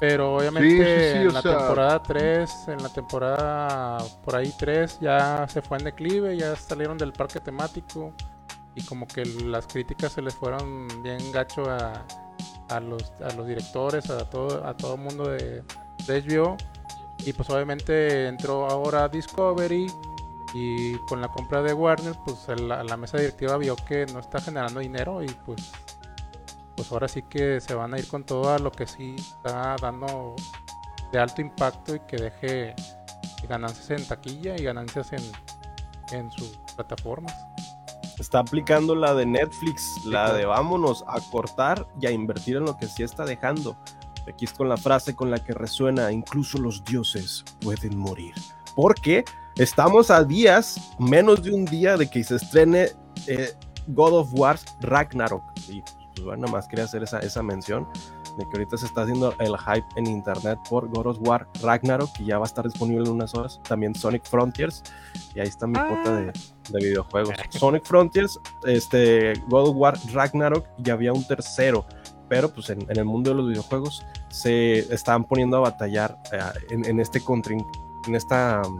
Pero obviamente Sí, sí, sí, en la sea- temporada 3, en la temporada por ahí 3, ya se fue en declive, ya salieron del parque temático y como que las críticas se les fueron bien gacho a, a los, a los directores, a todo a todo mundo de, de HBO. Y pues obviamente entró ahora Discovery y con la compra de Warner, pues la, la mesa directiva vio que no está generando dinero y pues pues ahora sí que se van a ir con todo a lo que sí está dando de alto impacto y que deje ganancias en taquilla y ganancias en, en sus plataformas. Está aplicando la de Netflix, la de vámonos a cortar y a invertir en lo que sí está dejando. Aquí es con la frase con la que resuena, incluso los dioses pueden morir. Porque estamos a días, menos de un día de que se estrene eh, God of War Ragnarok. Y pues bueno, nada más quería hacer esa, esa mención de que ahorita se está haciendo el hype en internet por God of War Ragnarok y ya va a estar disponible en unas horas. También Sonic Frontiers y ahí está mi cuota de, de videojuegos. Sonic Frontiers, este, God of War Ragnarok y había un tercero, pero pues en, en el mundo de los videojuegos se estaban poniendo a batallar eh, en, en este contrin- en esta um,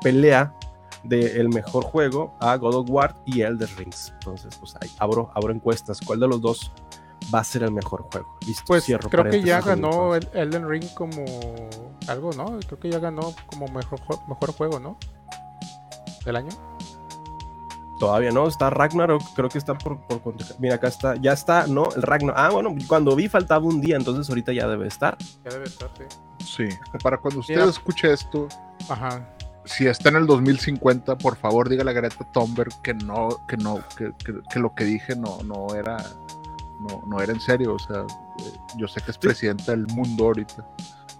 pelea del mejor juego a God of War y Elder Rings. Entonces, pues ahí abro, abro encuestas. ¿Cuál de los dos va a ser el mejor juego? Listo, Pues cierro creo que ya ganó el Elden Ring como algo, ¿no? Creo que ya ganó como mejor, jue- mejor juego, ¿no? Del año. Todavía no, está Ragnarok, creo que está por, Mira, acá está, ya está, ¿no? El Ragnarok. Ah, bueno, cuando vi faltaba un día, entonces ahorita ya debe estar. Ya debe estar, sí. Sí. Para cuando usted Mira. escuche esto, Ajá. si está en el 2050, por favor dígale a Greta Thunberg que no, que no, que, que- que lo que dije no, no era, no, no era en serio. O sea, eh, yo sé que es presidenta del mundo ahorita.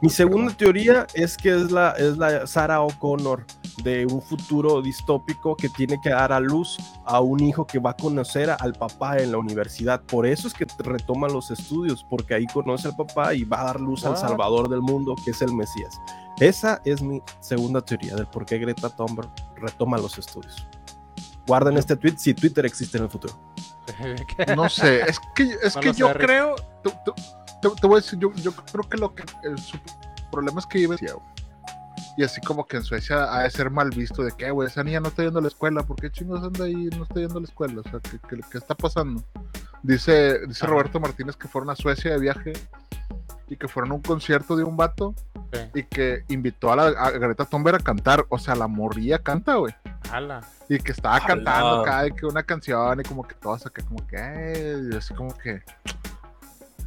Mi segunda teoría es que es la, es la Sarah O'Connor de un futuro distópico que tiene que dar a luz a un hijo que va a conocer al papá en la universidad. Por eso es que retoma los estudios, porque ahí conoce al papá y va a dar luz al What? Salvador del mundo, que es el Mesías. Esa es mi segunda teoría del por qué Greta Thunberg retoma los estudios. Guarden este tweet si Twitter existe en el futuro. No sé, es que, es No que yo Rick. creo, te, te- te- te voy a decir, yo, yo creo que lo que el, su problema es que vive en Suecia, güey. Y así como que en Suecia ha de ser mal visto de que, güey, esa niña no está yendo a la escuela, ¿por qué chingos anda ahí y no está yendo a la escuela? O sea, ¿qué, qué, qué está pasando? Dice, dice Ajá. Roberto Martínez que fueron a Suecia de viaje y que fueron a un concierto de un vato Sí. y que invitó a, la, a Greta Thunberg a cantar. O sea, la morría canta, güey. Ala. Y que estaba ¡Hala! cantando cada vez que una canción y como que acá como que, así como que...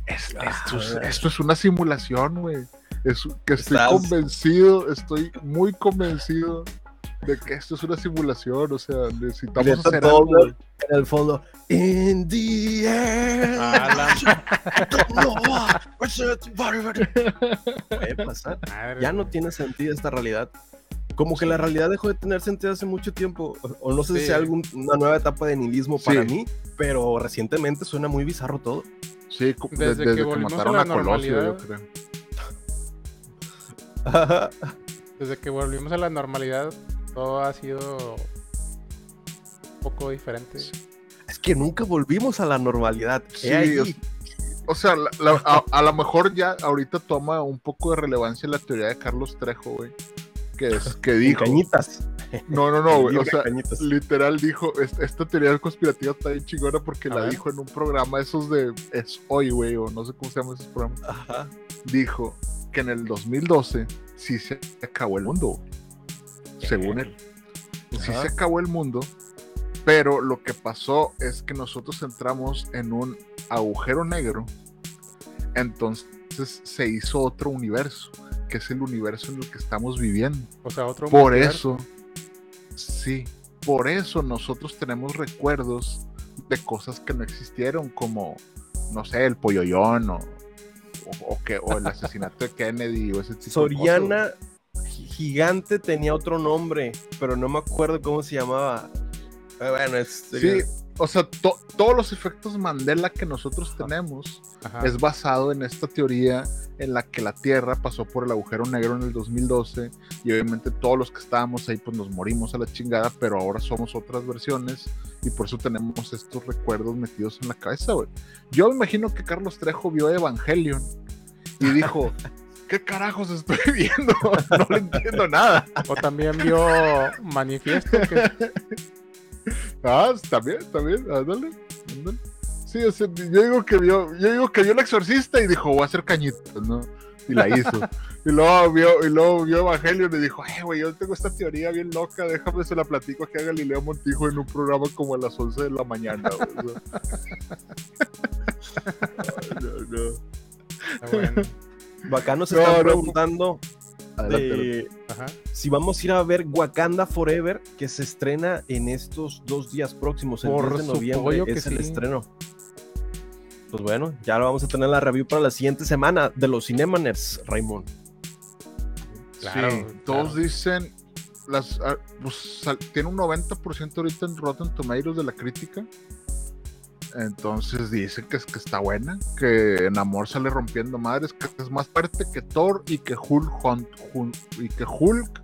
"Es- esto, es, Ah. esto es una simulación, güey. Es que estoy Estás- convencido, estoy muy convencido de que esto es una simulación. O sea, necesitamos hacer algo. En el fondo, in the air. Ala. Puede pasar. Madre ya no tiene sentido esta realidad. Como que la realidad dejó de tener sentido hace mucho tiempo. O- no sé si sea algún- una nueva etapa de nihilismo Sí. para mí, pero recientemente suena muy bizarro todo. Sí, co- de- Desde desde, que que, volvimos a mataron la a, Colosio, yo normalidad. creo. Desde que volvimos a la normalidad, todo ha sido un poco diferente. es que nunca volvimos a la normalidad. Sí, es- O sea, la- la- a, a lo mejor ya ahorita toma un poco de relevancia la teoría de Carlos Trejo, güey. Que, es, que dijo. cañitas. No, no, no, güey. O sea, cañitas. literal dijo, es- esta teoría conspirativa está bien chingona porque A la ver. dijo en un programa esos de Es Hoy, güey, o no sé cómo se llaman esos programas. Ajá. Dijo que en el 2012 sí se acabó el mundo, según él. Sí Ajá. se acabó el mundo, pero lo que pasó es que nosotros entramos en un agujero negro, entonces se hizo otro universo, que es el universo en el que estamos viviendo. O sea, otro Por eso, sí, por eso nosotros tenemos recuerdos de cosas que no existieron, como, no sé, el polloyón o, o, o que, o el asesinato de Kennedy o ese tipo de Soriana gi- Gigante tenía otro nombre, pero no me acuerdo cómo se llamaba. Bueno, es. cosas. Sí, o sea, to- todos los efectos Mandela que nosotros tenemos Ajá. es basado en esta teoría en la que la Tierra pasó por el agujero negro en el 2012 y obviamente todos los que estábamos ahí pues nos morimos a la chingada, pero ahora somos otras versiones y por eso tenemos estos recuerdos metidos en la cabeza, güey. Yo me imagino que Carlos Trejo vio Evangelion y dijo, ¿qué carajos estoy viendo? No le entiendo nada. O también vio Manifiesto, que Ah, también, también, ándale, ándale. Sí, o sea, yo digo que vio, yo digo que vio el exorcista y dijo, voy a hacer cañitas, ¿no? Y la hizo. y luego vio, y luego vio Evangelion y dijo, ay, güey, yo tengo esta teoría bien loca, déjame se la platico aquí a Galileo Montijo en un programa como a las 11 de la mañana, güey. no, no. bueno. Bacano se No, no, preguntando Adelante, de Ajá. si vamos a ir a ver Wakanda Forever, que se estrena en estos dos días próximos, el Por 10 de noviembre que es el sí. estreno. Pues bueno, ya lo vamos a tener la review para la siguiente semana de los Cinemaners, Raymond. Claro, sí, claro. todos dicen, las, ah, pues, tiene un 90% ahorita en Rotten Tomatoes de la crítica. Entonces dicen que, es, que está buena, que en amor sale rompiendo madres, que es más fuerte que Thor y que Hulk, Hunt- y que Hulk,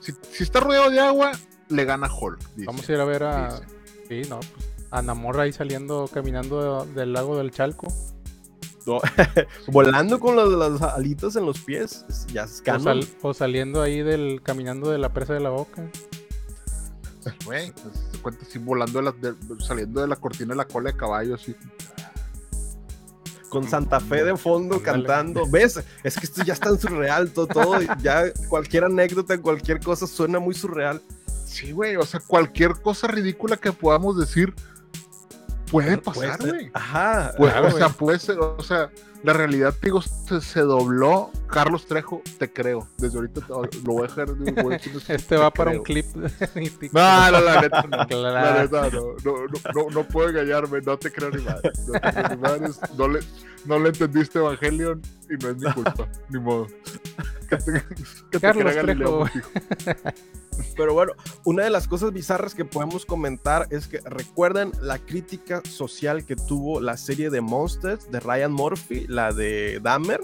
si, si está rodeado de agua, le gana Hulk. Vamos a ir a ver a. Dicen. Sí, no, pues. A Namor ahí saliendo, caminando de- del lago del Chalco. Volando con las, las alitas en los pies, es- ya es O, sal- o saliendo ahí del. caminando de la presa de la boca. Güey, pues, cuenta así volando, de la- de- saliendo de la cortina de la cola de caballo, así. con Santa Fe de fondo cantando. ¿Ves? Es que esto ya es tan surreal, todo, todo, ya cualquier anécdota, cualquier cosa suena muy surreal. Sí, güey, o sea, cualquier cosa ridícula que podamos decir puede Puede pasar, güey. Ajá. Pues, Claro, o sea, puede ser, o sea, la realidad, te digo, se, se dobló Carlos Trejo, te creo. Desde ahorita te- lo voy a dejar. voy a decir, Este te va para creo. un clip. de. No, no, la neta no. La Claro. neta no. No, no, no, no puedo engañarme, no te creo ni madre. No te creo ni madres, no le, no le entendiste Evangelion y no es mi culpa, ni modo. Que te, que te Carlos Galileo Trejo. Montijo. Pero bueno, una de las cosas bizarras que podemos comentar es que recuerdan la crítica social que tuvo la serie de Monsters de Ryan Murphy, la de Dahmer.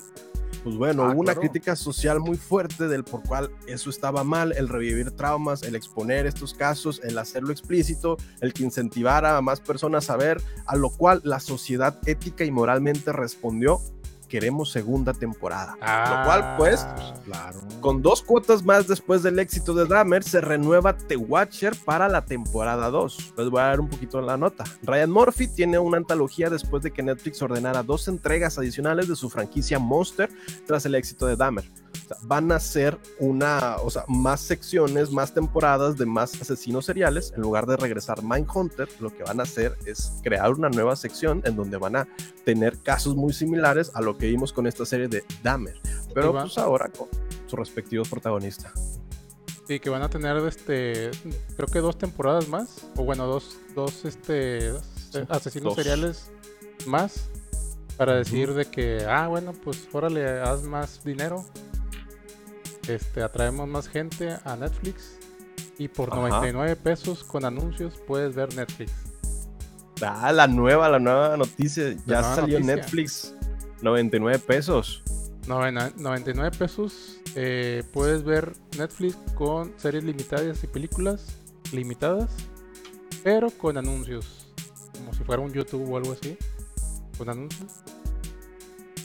Pues bueno, Ah, hubo una crítica social muy fuerte del por cual eso estaba mal, el revivir traumas, el exponer estos casos, el hacerlo explícito, el que incentivara a más personas a ver, a lo cual la sociedad ética y moralmente respondió, queremos segunda temporada. Lo cual, pues, Ah, Claro. Con dos cuotas más después del éxito de Dahmer, se renueva The Watcher para la temporada 2. Les voy a dar un poquito la nota. Ryan Murphy tiene una antología después de que Netflix ordenara dos entregas adicionales de su franquicia Monster tras el éxito de Dahmer. O sea, van a ser una, o sea, más secciones, más temporadas de más asesinos seriales. En lugar de regresar Mindhunter, lo que van a hacer es crear una nueva sección en donde van a tener casos muy similares a lo que vimos con esta serie de Dahmer. Pero pues ahora con sus respectivos protagonistas. Sí, que van a tener este. Creo que dos temporadas más. O bueno, dos, dos este. asesinos dos. seriales más. Para decir de que, ah, bueno, pues órale, haz más dinero. Este, atraemos más gente a Netflix. Y por Ajá. 99 pesos con anuncios puedes ver Netflix. Ah, la nueva, la nueva noticia. Ya nueva salió noticia. Netflix. 99 pesos. Novena- 99 pesos. eh, puedes ver Netflix con series limitadas y películas limitadas, pero con anuncios. Como si fuera un YouTube o algo así. Con anuncios.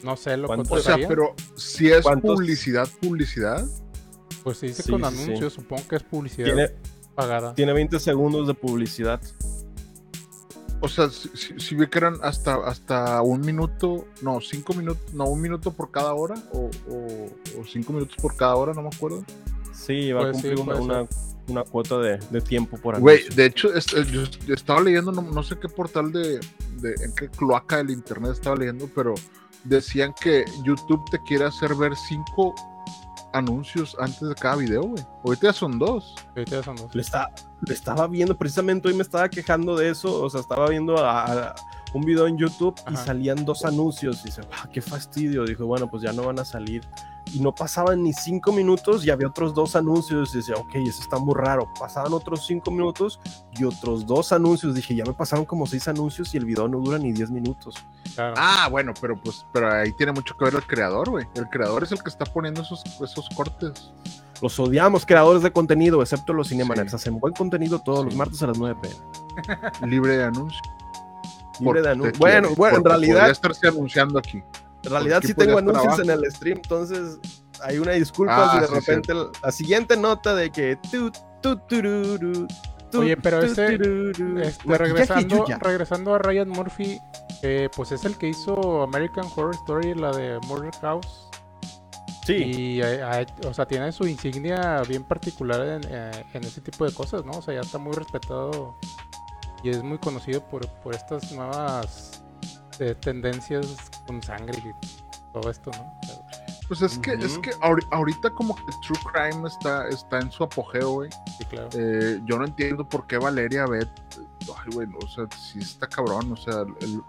No sé lo ¿Cuánto? O sea, pero si es ¿Cuántos? publicidad, publicidad. Pues si dice Sí, con sí, sí. anuncios, supongo que es publicidad Tiene, pagada. tiene 20 segundos de publicidad. O sea, si, si- si vi que eran hasta, hasta un minuto, no, cinco minutos, no, un minuto por cada hora, o, o- o cinco minutos por cada hora, no me acuerdo. Sí, va a Pues sí, cumplir una, una, una cuota de, de tiempo por Güey, de hecho, es- eh, yo yo estaba leyendo, no, no sé qué portal de, de, en qué cloaca del internet estaba leyendo, pero decían que YouTube te quiere hacer ver cinco anuncios antes de cada video, güey. Ahorita ya son dos. Ahorita ya son dos. Le, está, le estaba viendo, precisamente hoy me estaba quejando de eso, o sea, estaba viendo a- a- un video en YouTube y salían dos anuncios y dice, "Ah, qué fastidio, dijo, bueno, pues ya no van a salir. Y no pasaban ni cinco minutos y había otros dos anuncios y decía, ok, eso está muy raro. Pasaban otros cinco minutos y otros dos anuncios. Dije, ya me pasaron como seis anuncios y el video no dura ni diez minutos. Claro. Ah, bueno, pero pues, pero ahí tiene mucho que ver el creador, güey. El creador es el que está poniendo esos, esos cortes. Los odiamos, creadores de contenido, excepto los Cinemaners. Sí. Hacen buen contenido todos los martes a las 9 pm. Libre de anuncio. Libre de anuncio. Bueno, bueno, en realidad, podría estarse anunciando aquí. En realidad sí tengo anuncios en el stream, entonces hay una disculpa Ah, si de sí, repente la siguiente nota de que tu, tu, tururu, tu, Oye, pero Este, maquillaje regresando, regresando a Ryan Murphy, eh, pues es el que hizo American Horror Story, la de Murder House. Sí, Y, eh, o sea, tiene su insignia bien particular en, eh, en ese tipo de cosas, ¿no? O sea, ya está muy respetado y es muy conocido por, por estas nuevas tendencias con sangre y todo esto, ¿no? Pues es que, es que ahori- ahorita como que True Crime está, está en su apogeo, güey. sí, claro. Eh, yo no entiendo por qué Valeria Bet, ay, güey, no, o sea, sí está cabrón, o sea, el- el-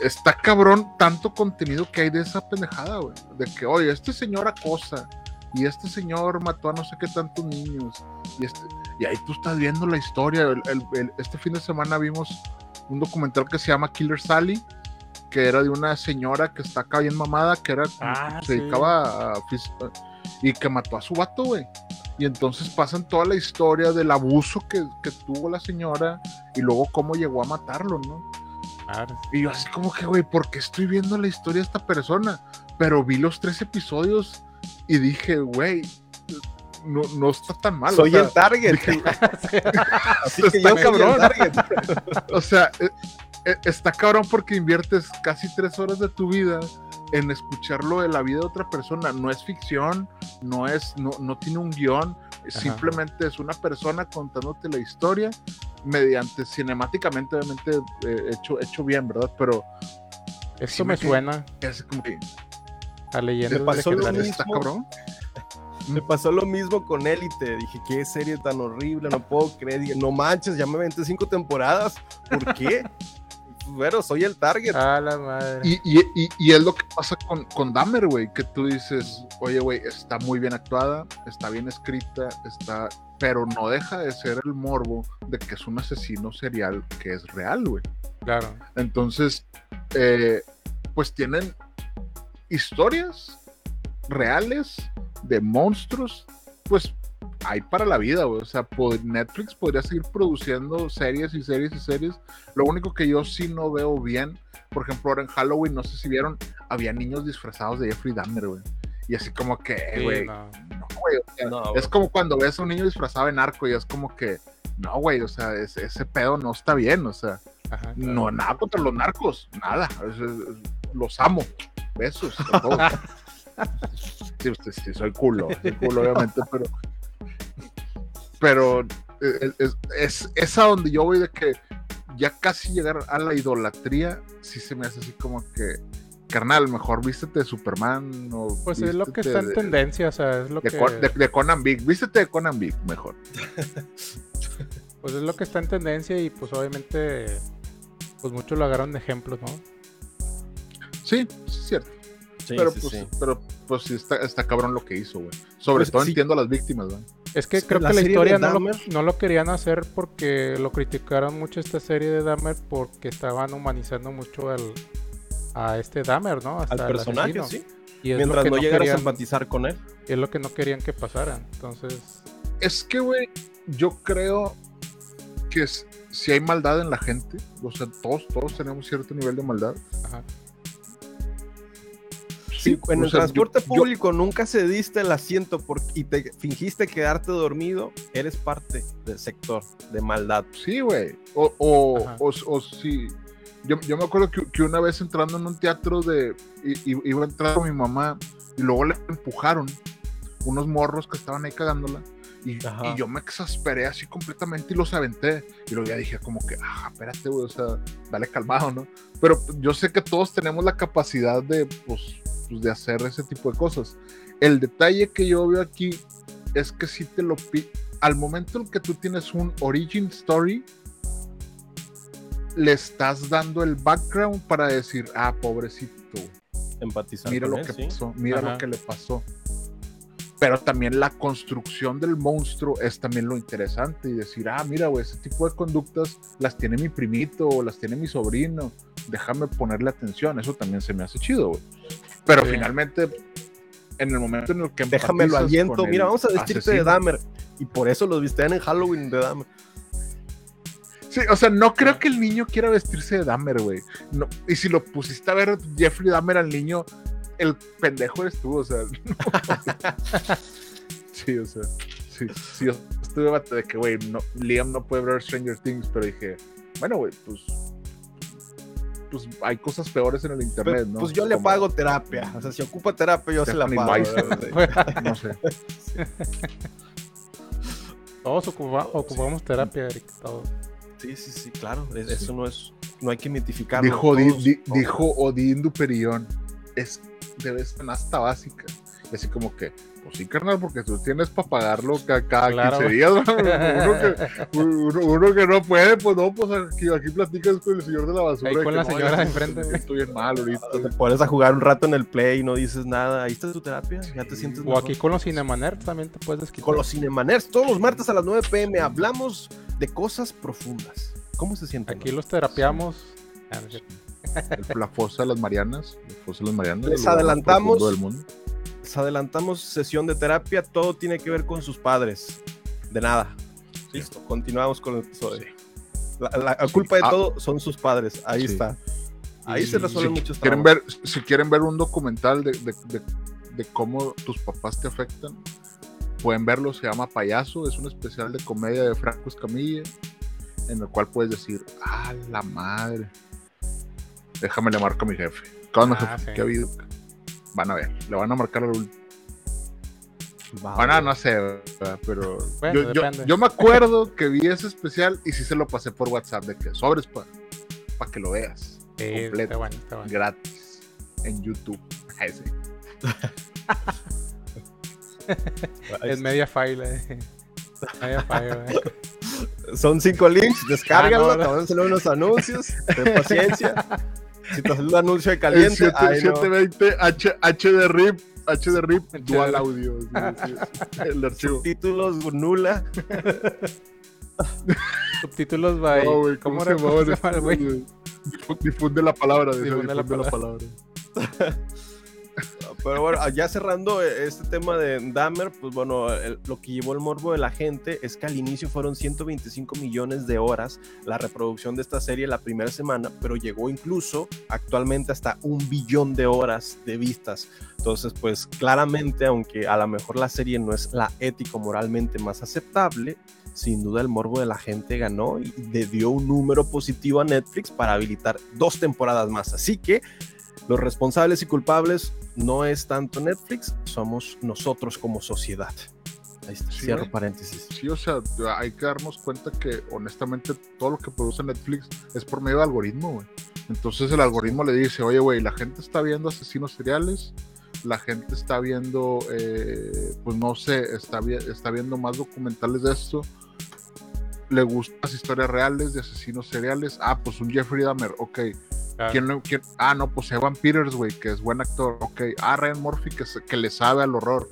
está cabrón tanto contenido que hay de esa pendejada, güey. De que, oye, este señor acosa y este señor mató a no sé qué tantos niños. Y, este, y ahí tú estás viendo la historia. El- el- el- este fin de semana vimos un documental que se llama Killer Sally, que era de una señora que está acá bien mamada, que era Ah, se sí. dedicaba a, y que mató a su vato, güey. Y entonces pasan toda la historia del abuso que, que tuvo la señora y luego cómo llegó a matarlo, ¿no? Claro. Y yo así como que, güey, ¿por qué estoy viendo la historia de esta persona? Pero vi los tres episodios y dije, güey, no, no está tan mal. soy o sea, el target. Así que está yo el cabrón. target. o sea, eh, eh, está cabrón porque inviertes casi tres horas de tu vida en escucharlo de la vida de otra persona. No es ficción, no es, no, no tiene un guion, simplemente es una persona contándote la historia mediante cinemáticamente, obviamente, eh, hecho, hecho bien, ¿verdad? Pero Esto Sí me suena es como que a pasó lo legendarias. está cabrón. Me pasó lo mismo con Élite. Dije, qué serie tan horrible, no puedo creer. Dije, no manches, ya me aventé cinco temporadas. ¿Por qué? bueno, soy el target. A la madre. Y, y, y, y es lo que pasa con, con Dahmer, güey, que tú dices, oye, güey, está muy bien actuada, está bien escrita, está, pero no deja de ser el morbo de que es un asesino serial que es real, güey. Claro. Entonces, eh, pues tienen historias reales de monstruos, pues hay para la vida, güey. O sea, pod- Netflix podría seguir produciendo series y series y series. Lo único que yo sí no veo bien, por ejemplo, ahora en Halloween, no sé si vieron, había niños disfrazados de Jeffrey Dahmer, güey. Y así como que, eh, Sí, güey, no. no, güey. o sea, No, es güey. como cuando ves a un niño disfrazado de narco y es como que, no, güey, o sea, ese, ese pedo no está bien, o sea. Ajá, claro. No, nada contra los narcos, nada. es- es- los amo. Besos. sí, usted, sí, soy culo, soy culo, obviamente, pero. Pero eh, es, es, es a donde yo voy de que ya casi llegar a la idolatría, sí se me hace así como que, carnal, mejor vístete de Superman o. Pues es lo que está en de- tendencia, o sea, es lo De, que... Con- de- de Conan Big, vístete de Conan Big, mejor. Pues es lo que está en tendencia y pues obviamente pues muchos lo agarran de ejemplos, ¿no? Sí, sí, es cierto. Sí, pero, sí, pues, sí. pero pues sí está, está cabrón lo que hizo, güey. Sobre Pues, todo sí. entiendo a las víctimas, güey. Es que Sí, creo la que la historia no lo, no querían hacer porque lo criticaron mucho esta serie de Dahmer porque estaban humanizando mucho al, a este Dahmer, ¿no? Hasta Al personaje, asesino. sí. Y es lo Mientras que no llegaras querían- a empatizar con él. y es lo que no querían que pasara. Entonces, Es que, güey, yo creo que si hay maldad en la gente, o sea, todos, todos tenemos cierto nivel de maldad. ajá. Si en o el sea, transporte yo- yo- público nunca cediste el asiento por- y te fingiste quedarte dormido, eres parte del sector de maldad. Sí, güey. O, o, o, sí. Yo, yo me acuerdo que, que una vez entrando en un teatro de. Iba a entrar con mi mamá y luego le empujaron unos morros que estaban ahí cagándola. Y, y yo me exasperé así completamente y los aventé. Y luego ya dije, como que, ah, espérate, güey, o sea, dale calmado, ¿no? Pero yo sé que todos tenemos la capacidad de, pues, pues, de hacer ese tipo de cosas. El detalle que yo veo aquí es que si te lo al momento en que tú tienes un origin story, le estás dando el background para decir, ah, pobrecito, Empatizar mira con lo él, que ¿sí? pasó, mira Ajá. lo que le pasó. Pero también la construcción del monstruo es también lo interesante y decir, ah, mira, güey, ese tipo de conductas las tiene mi primito o las tiene mi sobrino, déjame ponerle atención, eso también se me hace chido, güey. Pero Sí. finalmente, en el momento en el que Déjame lo aliento. Mira, vamos a vestirte de asesino- Dahmer. Y por eso los visten en Halloween de Dahmer. Sí, o sea, no creo que el niño quiera vestirse de Dahmer, güey. No, y si lo pusiste a ver Jeffrey Dahmer al niño, el pendejo eres tú, o sea. sí, o sea. Sí, sí, yo estuve bate de que, güey, no, Liam no puede ver Stranger Things, pero dije, bueno, güey, pues. Pues hay cosas peores en el internet, Pues, ¿no? pues yo le Como pago terapia. O sea, si ocupa terapia, yo se la pago. No sé. Todos ocupa- ocupamos terapia, Eric. Todos. Sí, sí, sí, claro. es- Eso no es. No hay que mitificarlo. Dijo, todos- di- todos. dijo Odín Duperión, es debe ser canasta básica. Y así como que, pues sí, carnal, porque tú tienes para pagarlo ca- cada Claro. 15 días. ¿no? Uno que, uno, uno que no puede, pues no, pues aquí, aquí platicas con el señor de la basura. Ahí de con que, la señora de enfrente. Estoy bien mal ahorita. Te pones a jugar un rato en el play y no dices nada. Ahí está tu terapia. Ya te sientes O mejor. aquí con los Cinemanerds también te puedes desquitar. Con los Cinemaners, todos los martes a las 9 pm hablamos de cosas profundas. ¿Cómo se sienten? Aquí los terapiamos. Ah, la fosa de las Marianas. La fosa de las Marianas. Les adelantamos. Del mundo. Les adelantamos sesión de terapia. Todo tiene que ver con sus padres. De nada. Listo, continuamos con el episodio. La, la- la culpa de Ah. todo son sus padres. Ahí está. Ahí se resuelven Si muchos quieren ver, si quieren ver un documental de, de- de- de cómo tus papás te afectan, pueden verlo, se llama Payaso, es un especial de comedia de Franco Escamilla, en el cual puedes decir, ah, la madre. Déjame le marco a mi jefe. ¿Qué onda, Ah, jefe? sí. ¿Qué ha habido? Van a ver, le van a marcar al último. A, güey. no sé, ¿verdad? pero Bueno, yo, yo- depende. yo me acuerdo que vi ese especial y sí se lo pasé por WhatsApp de que sobres para que lo veas. Sí, completo. está bueno, está bueno. gratis en YouTube. Ese. Es media file. eh. Media file. eh. Son cinco links, descárgalo, Ah, no, no. te van a salir unos anuncios, ten paciencia. Si te sale un anuncio de El caliente, 7- ay, no. 720 H, HD RIP, HD RIP, HD. dual audio. sí, sí, sí, el archivo. subtítulos nula. Subtítulos by. No, güey, ¿Cómo ¿cómo, se se llama güey? Difunde la palabra, dice, Difunde difunde, la la palabra. Pero bueno, ya cerrando eh, este tema de Dahmer, pues bueno, el- lo que llevó el morbo de la gente es que al inicio fueron 125 millones de horas la reproducción de esta serie la primera semana, pero llegó incluso actualmente hasta un billón de horas de vistas. Entonces, pues claramente, aunque a lo mejor la serie no es la ético-moralmente más aceptable, sin duda el morbo de la gente ganó y le dio un número positivo a Netflix para habilitar dos temporadas más. Así que los responsables y culpables no es tanto Netflix, somos nosotros como sociedad. Ahí está, Sí, cierro paréntesis. Sí, o sea, hay que darnos cuenta que honestamente todo lo que produce Netflix es por medio de algoritmo, güey. Entonces el algoritmo le dice, oye, güey, la gente está viendo asesinos seriales, la gente está viendo, eh, pues no sé, está, está viendo más documentales de esto, le gustan las historias reales de asesinos seriales, ah, pues un Jeffrey Dahmer, ok. ¿Quién, quién- Ah, no, pues Evan Peters, güey, que es buen actor, ok. Ah, Ryan Murphy, que, se- que le sabe al horror.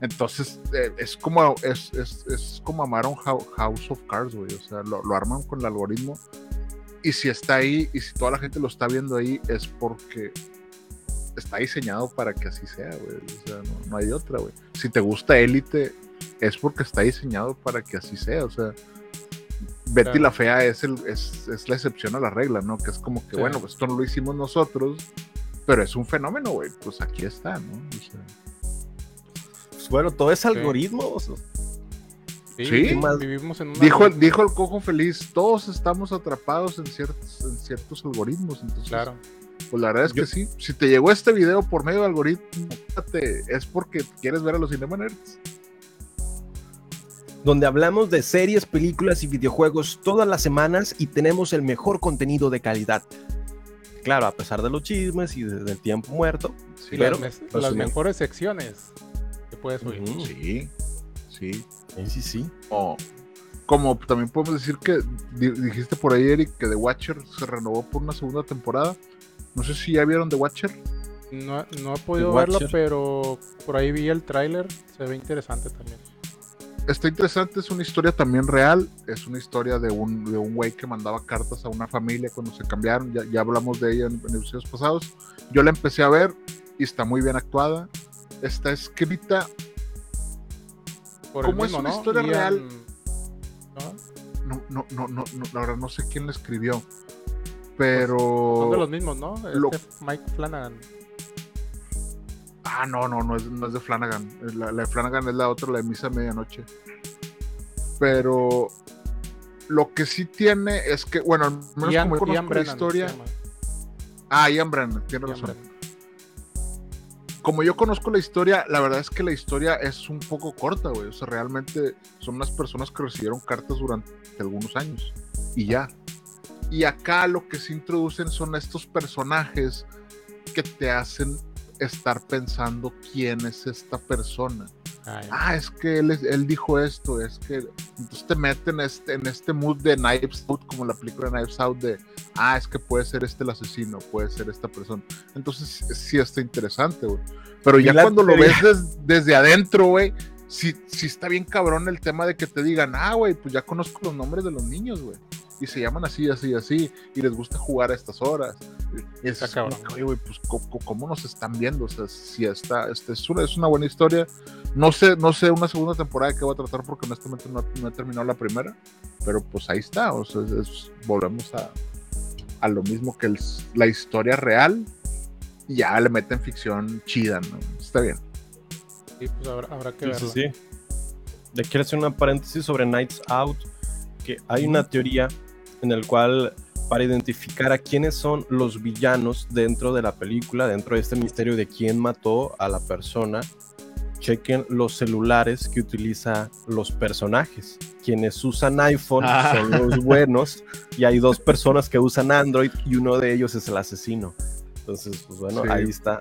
Entonces, eh, es como es, es, es como amar a un Hou- House of Cards, güey. O sea, lo, lo arman con el algoritmo. Y si está ahí, y si toda la gente lo está viendo ahí, es porque está diseñado para que así sea, güey. O sea, no, no hay otra, güey. Si te gusta Élite, es porque está diseñado para que así sea. O sea, Betty Claro. la Fea es, el, es, es la excepción a la regla, ¿no? Que es como que, Sí. bueno, pues esto no lo hicimos nosotros, pero es un fenómeno, güey. Pues aquí está, ¿no? O sea, Pues bueno, todo es algoritmo. o sea, Sí, Sí. ¿Qué más? vivimos en una... dijo, el- dijo el cojo feliz, todos estamos atrapados en ciertos, en ciertos algoritmos. Entonces, Claro. pues la verdad es Yo- que sí. Si te llegó este video por medio de algoritmo, es porque quieres ver a los Cinema Nerds. Donde hablamos de series, películas y videojuegos todas las semanas y tenemos el mejor contenido de calidad. Claro, a pesar de los chismes y de- del tiempo muerto. Y pero, las, pues, las sí. mejores secciones que puedes oír. Sí, sí. Sí, sí, sí. Como, como también podemos decir que di- dijiste por ahí, Eric, que The Watcher se renovó por una segunda temporada. No sé si ya vieron The Watcher. No, no he podido The verlo, Watcher. pero por ahí vi el tráiler. Se ve interesante también. Está interesante, es una historia también real. Es una historia de un, de un güey que mandaba cartas a una familia cuando se cambiaron. Ya, ya hablamos de ella en, en episodios pasados. Yo la empecé a ver y está muy bien actuada. Está escrita Por Como es una ¿no? historia Ian- real. ¿no? no, no, no, no, la verdad no sé quién la escribió. Son de Pero. los mismos, ¿no? lo- Este Mike Flanagan. Ah, no, no, no es, no es de Flanagan. La, la de Flanagan es la otra, la de Misa Medianoche. Pero. Lo que sí tiene es que, bueno, al menos Ian, como yo conozco la historia. Ah, Ian Brennan, tiene Ian razón. Brennan. Como yo conozco la historia, la verdad es que la historia es un poco corta, güey. O sea, realmente son unas personas que recibieron cartas durante algunos años. Y ya. Y acá lo que se introducen son estos personajes que te hacen estar pensando quién es esta persona. Ah. Ah, es que él, él dijo esto, es que... Entonces te meten en este, en este mood de Knives Out, como la película de Knives Out, de, ah, es que puede ser este el asesino, puede ser esta persona. Entonces sí está interesante, güey. Pero ya cuando lo ves des- desde adentro, güey, sí, sí está bien cabrón el tema de que te digan, ah, güey, pues ya conozco los nombres de los niños, güey. Y se llaman así, así, así, y les gusta jugar a estas horas. Y es cabrón. que, oye, güey, pues ¿cómo, cómo nos están viendo? O sea, si está, este, es, una, es una buena historia. No sé, no sé una segunda temporada qué va a tratar porque honestamente no, no he terminado la primera, pero pues ahí está, o sea, es- es- volvemos a, a lo mismo que el- la historia real y ya le meten ficción chida, ¿no? Está bien. Sí, pues habrá, habrá que Sí, sí, verlo. sí. Le quiero hacer una paréntesis sobre Nights Out, que hay una teoría en el cual para identificar a quiénes son los villanos dentro de la película, dentro de este misterio de quién mató a la persona, chequen los celulares que utiliza los personajes. Quienes usan iPhone Ah. son los buenos y hay dos personas que usan Android y uno de ellos es el asesino. Entonces, pues bueno, Sí. ahí está.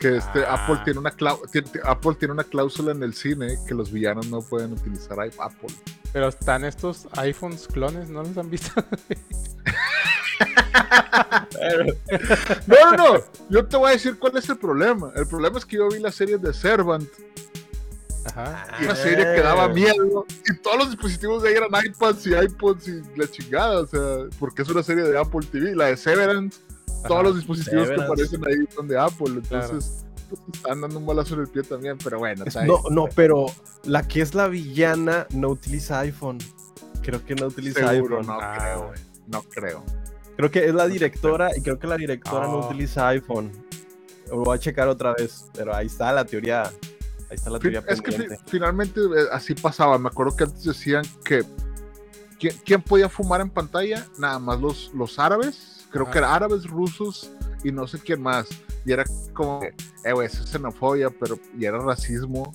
Que este Ah. Apple tiene una tiene- Apple tiene una cláusula en el cine que los villanos no pueden utilizar Apple. Pero están estos iPhones clones, ¿no los han visto? No, no, no. Yo te voy a decir cuál es el problema. El problema es que yo vi la serie de Servant, Ajá. y una serie que daba miedo, y todos los dispositivos de ahí eran iPads y iPods y la chingada, o sea, porque es una serie de Apple TV, la de Severance, todos los dispositivos Severance. que aparecen ahí son de Apple, entonces están dando un balazo en el pie también, pero bueno, está ahí. No, no, pero la que es la villana no utiliza iPhone. Creo que no utiliza Seguro, iPhone. no Ah. creo, no creo. Creo que es la directora y creo que la directora no Ah. utiliza iPhone. Lo voy a checar otra vez, pero ahí está la teoría. Ahí está la teoría es que finalmente eh, así pasaba. Me acuerdo que antes decían que ¿quién, quién podía fumar en pantalla? Nada más los, los árabes. Creo que eran árabes, rusos y no sé quién más. Y era como, que, eh, güey, eso es xenofobia, pero y era racismo.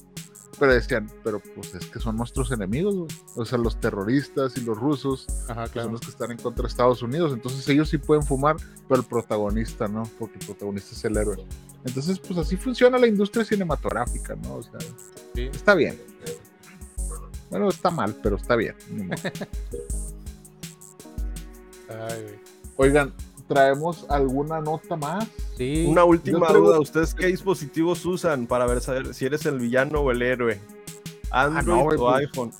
Pero decían, pero pues es que son nuestros enemigos, güey. O sea, los terroristas y los rusos Ajá, son los que están en contra de Estados Unidos. Entonces ellos sí pueden fumar, pero el protagonista no, porque el protagonista es el héroe. Entonces, pues así funciona la industria cinematográfica, ¿no? O sea, Sí. está bien. Bueno, está mal, pero está bien. Ay. Oigan, ¿traemos alguna nota más? Sí. Una última traigo- duda. ¿Ustedes qué dispositivos usan para ver saber si eres el villano o el héroe? ¿Android Ah, güey, o pues, iPhone?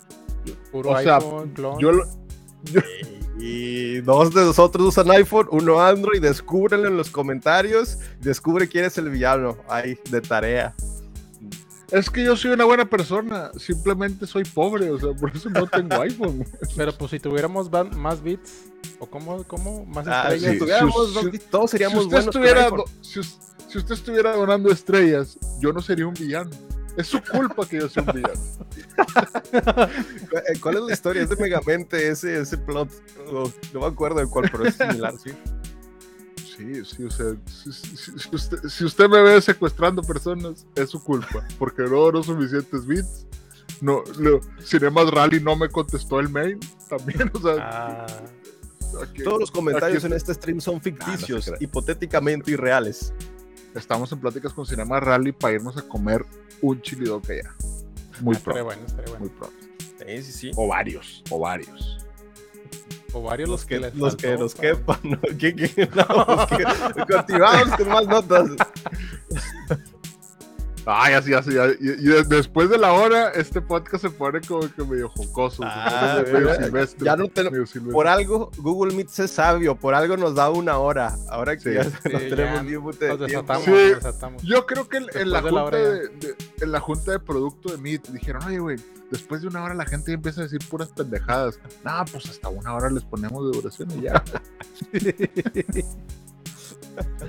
Puro o sea, iPhone. Yo lo- Y dos de nosotros usan iPhone, uno Android. Descúbrenlo en los comentarios. Descubre quién es el villano. Ahí, de tarea. Es que yo soy una buena persona, simplemente soy pobre, o sea, por eso no tengo iPhone. Pero pues si tuviéramos más bits, o cómo, cómo más Ah, estrellas. si tuviéramos si- dos- todos Si seríamos usted buenos estuviera, si, us- si usted estuviera donando estrellas, yo no sería un villano. Es su culpa que yo sea un villano. ¿Cuál es la historia? Es de Megamente ese, ese plot. No, no me acuerdo de cuál, pero es similar, sí. Sí, sí, o sea, si, si- si usted, si usted me ve secuestrando personas, es su culpa, porque no oro suficientes bits. No, lo, Cinemas Rally no me contestó el mail también, o sea, Ah, aquí- Todos los comentarios en este stream son ficticios, crea. hipotéticamente irreales. estamos en pláticas con Cinema Rally para irnos a comer un chili dog allá. Muy estaría pronto, bueno, estaría muy bueno. pronto. Sí, sí, sí. O varios, o varios. O varios los, Los que, les los que nos quepan, ¿no? ¿Qué, qué? No, que- continuamos con más notas. Ay, así, así, ya- y, y de- después de la hora, este podcast se pone como que medio jocoso, se Ah, pone medio silvestre, Ya no te- medio silvestre. Por algo, Google Meet es sabio, por algo nos da una hora. Ahora que Sí. ya Sí, no ya tenemos de Nos tiempo. desatamos, Sí. nos desatamos. Yo creo que en, en la Después de la junta de, de- en la junta de producto de Meet dijeron, oye, güey, después de una hora la gente empieza a decir puras pendejadas. No, pues hasta una hora les ponemos de duración y ya.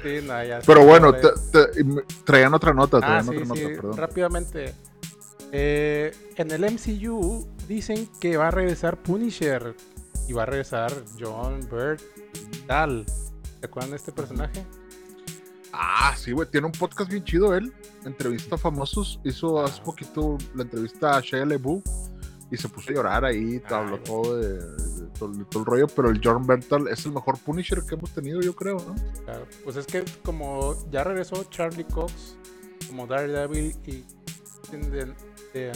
Sí, no, ya Pero bueno, te- te- traían otra nota, Ah, traían sí, otra nota, sí, perdón. rápidamente. Eh, en el MCU dicen que va a regresar Punisher y va a regresar John Bird Tal. ¿Se acuerdan de este personaje? Ah, sí, güey, tiene un podcast bien chido él. Entrevista a famosos. Hizo hace poquito la entrevista a Shia LaBeouf y se puso a llorar ahí, Ah, habló todo, de todo, de todo el rollo. Pero el John Bertal es el mejor Punisher que hemos tenido, yo creo, ¿no? Claro, Pues es que como ya regresó Charlie Cox como Daredevil y de, de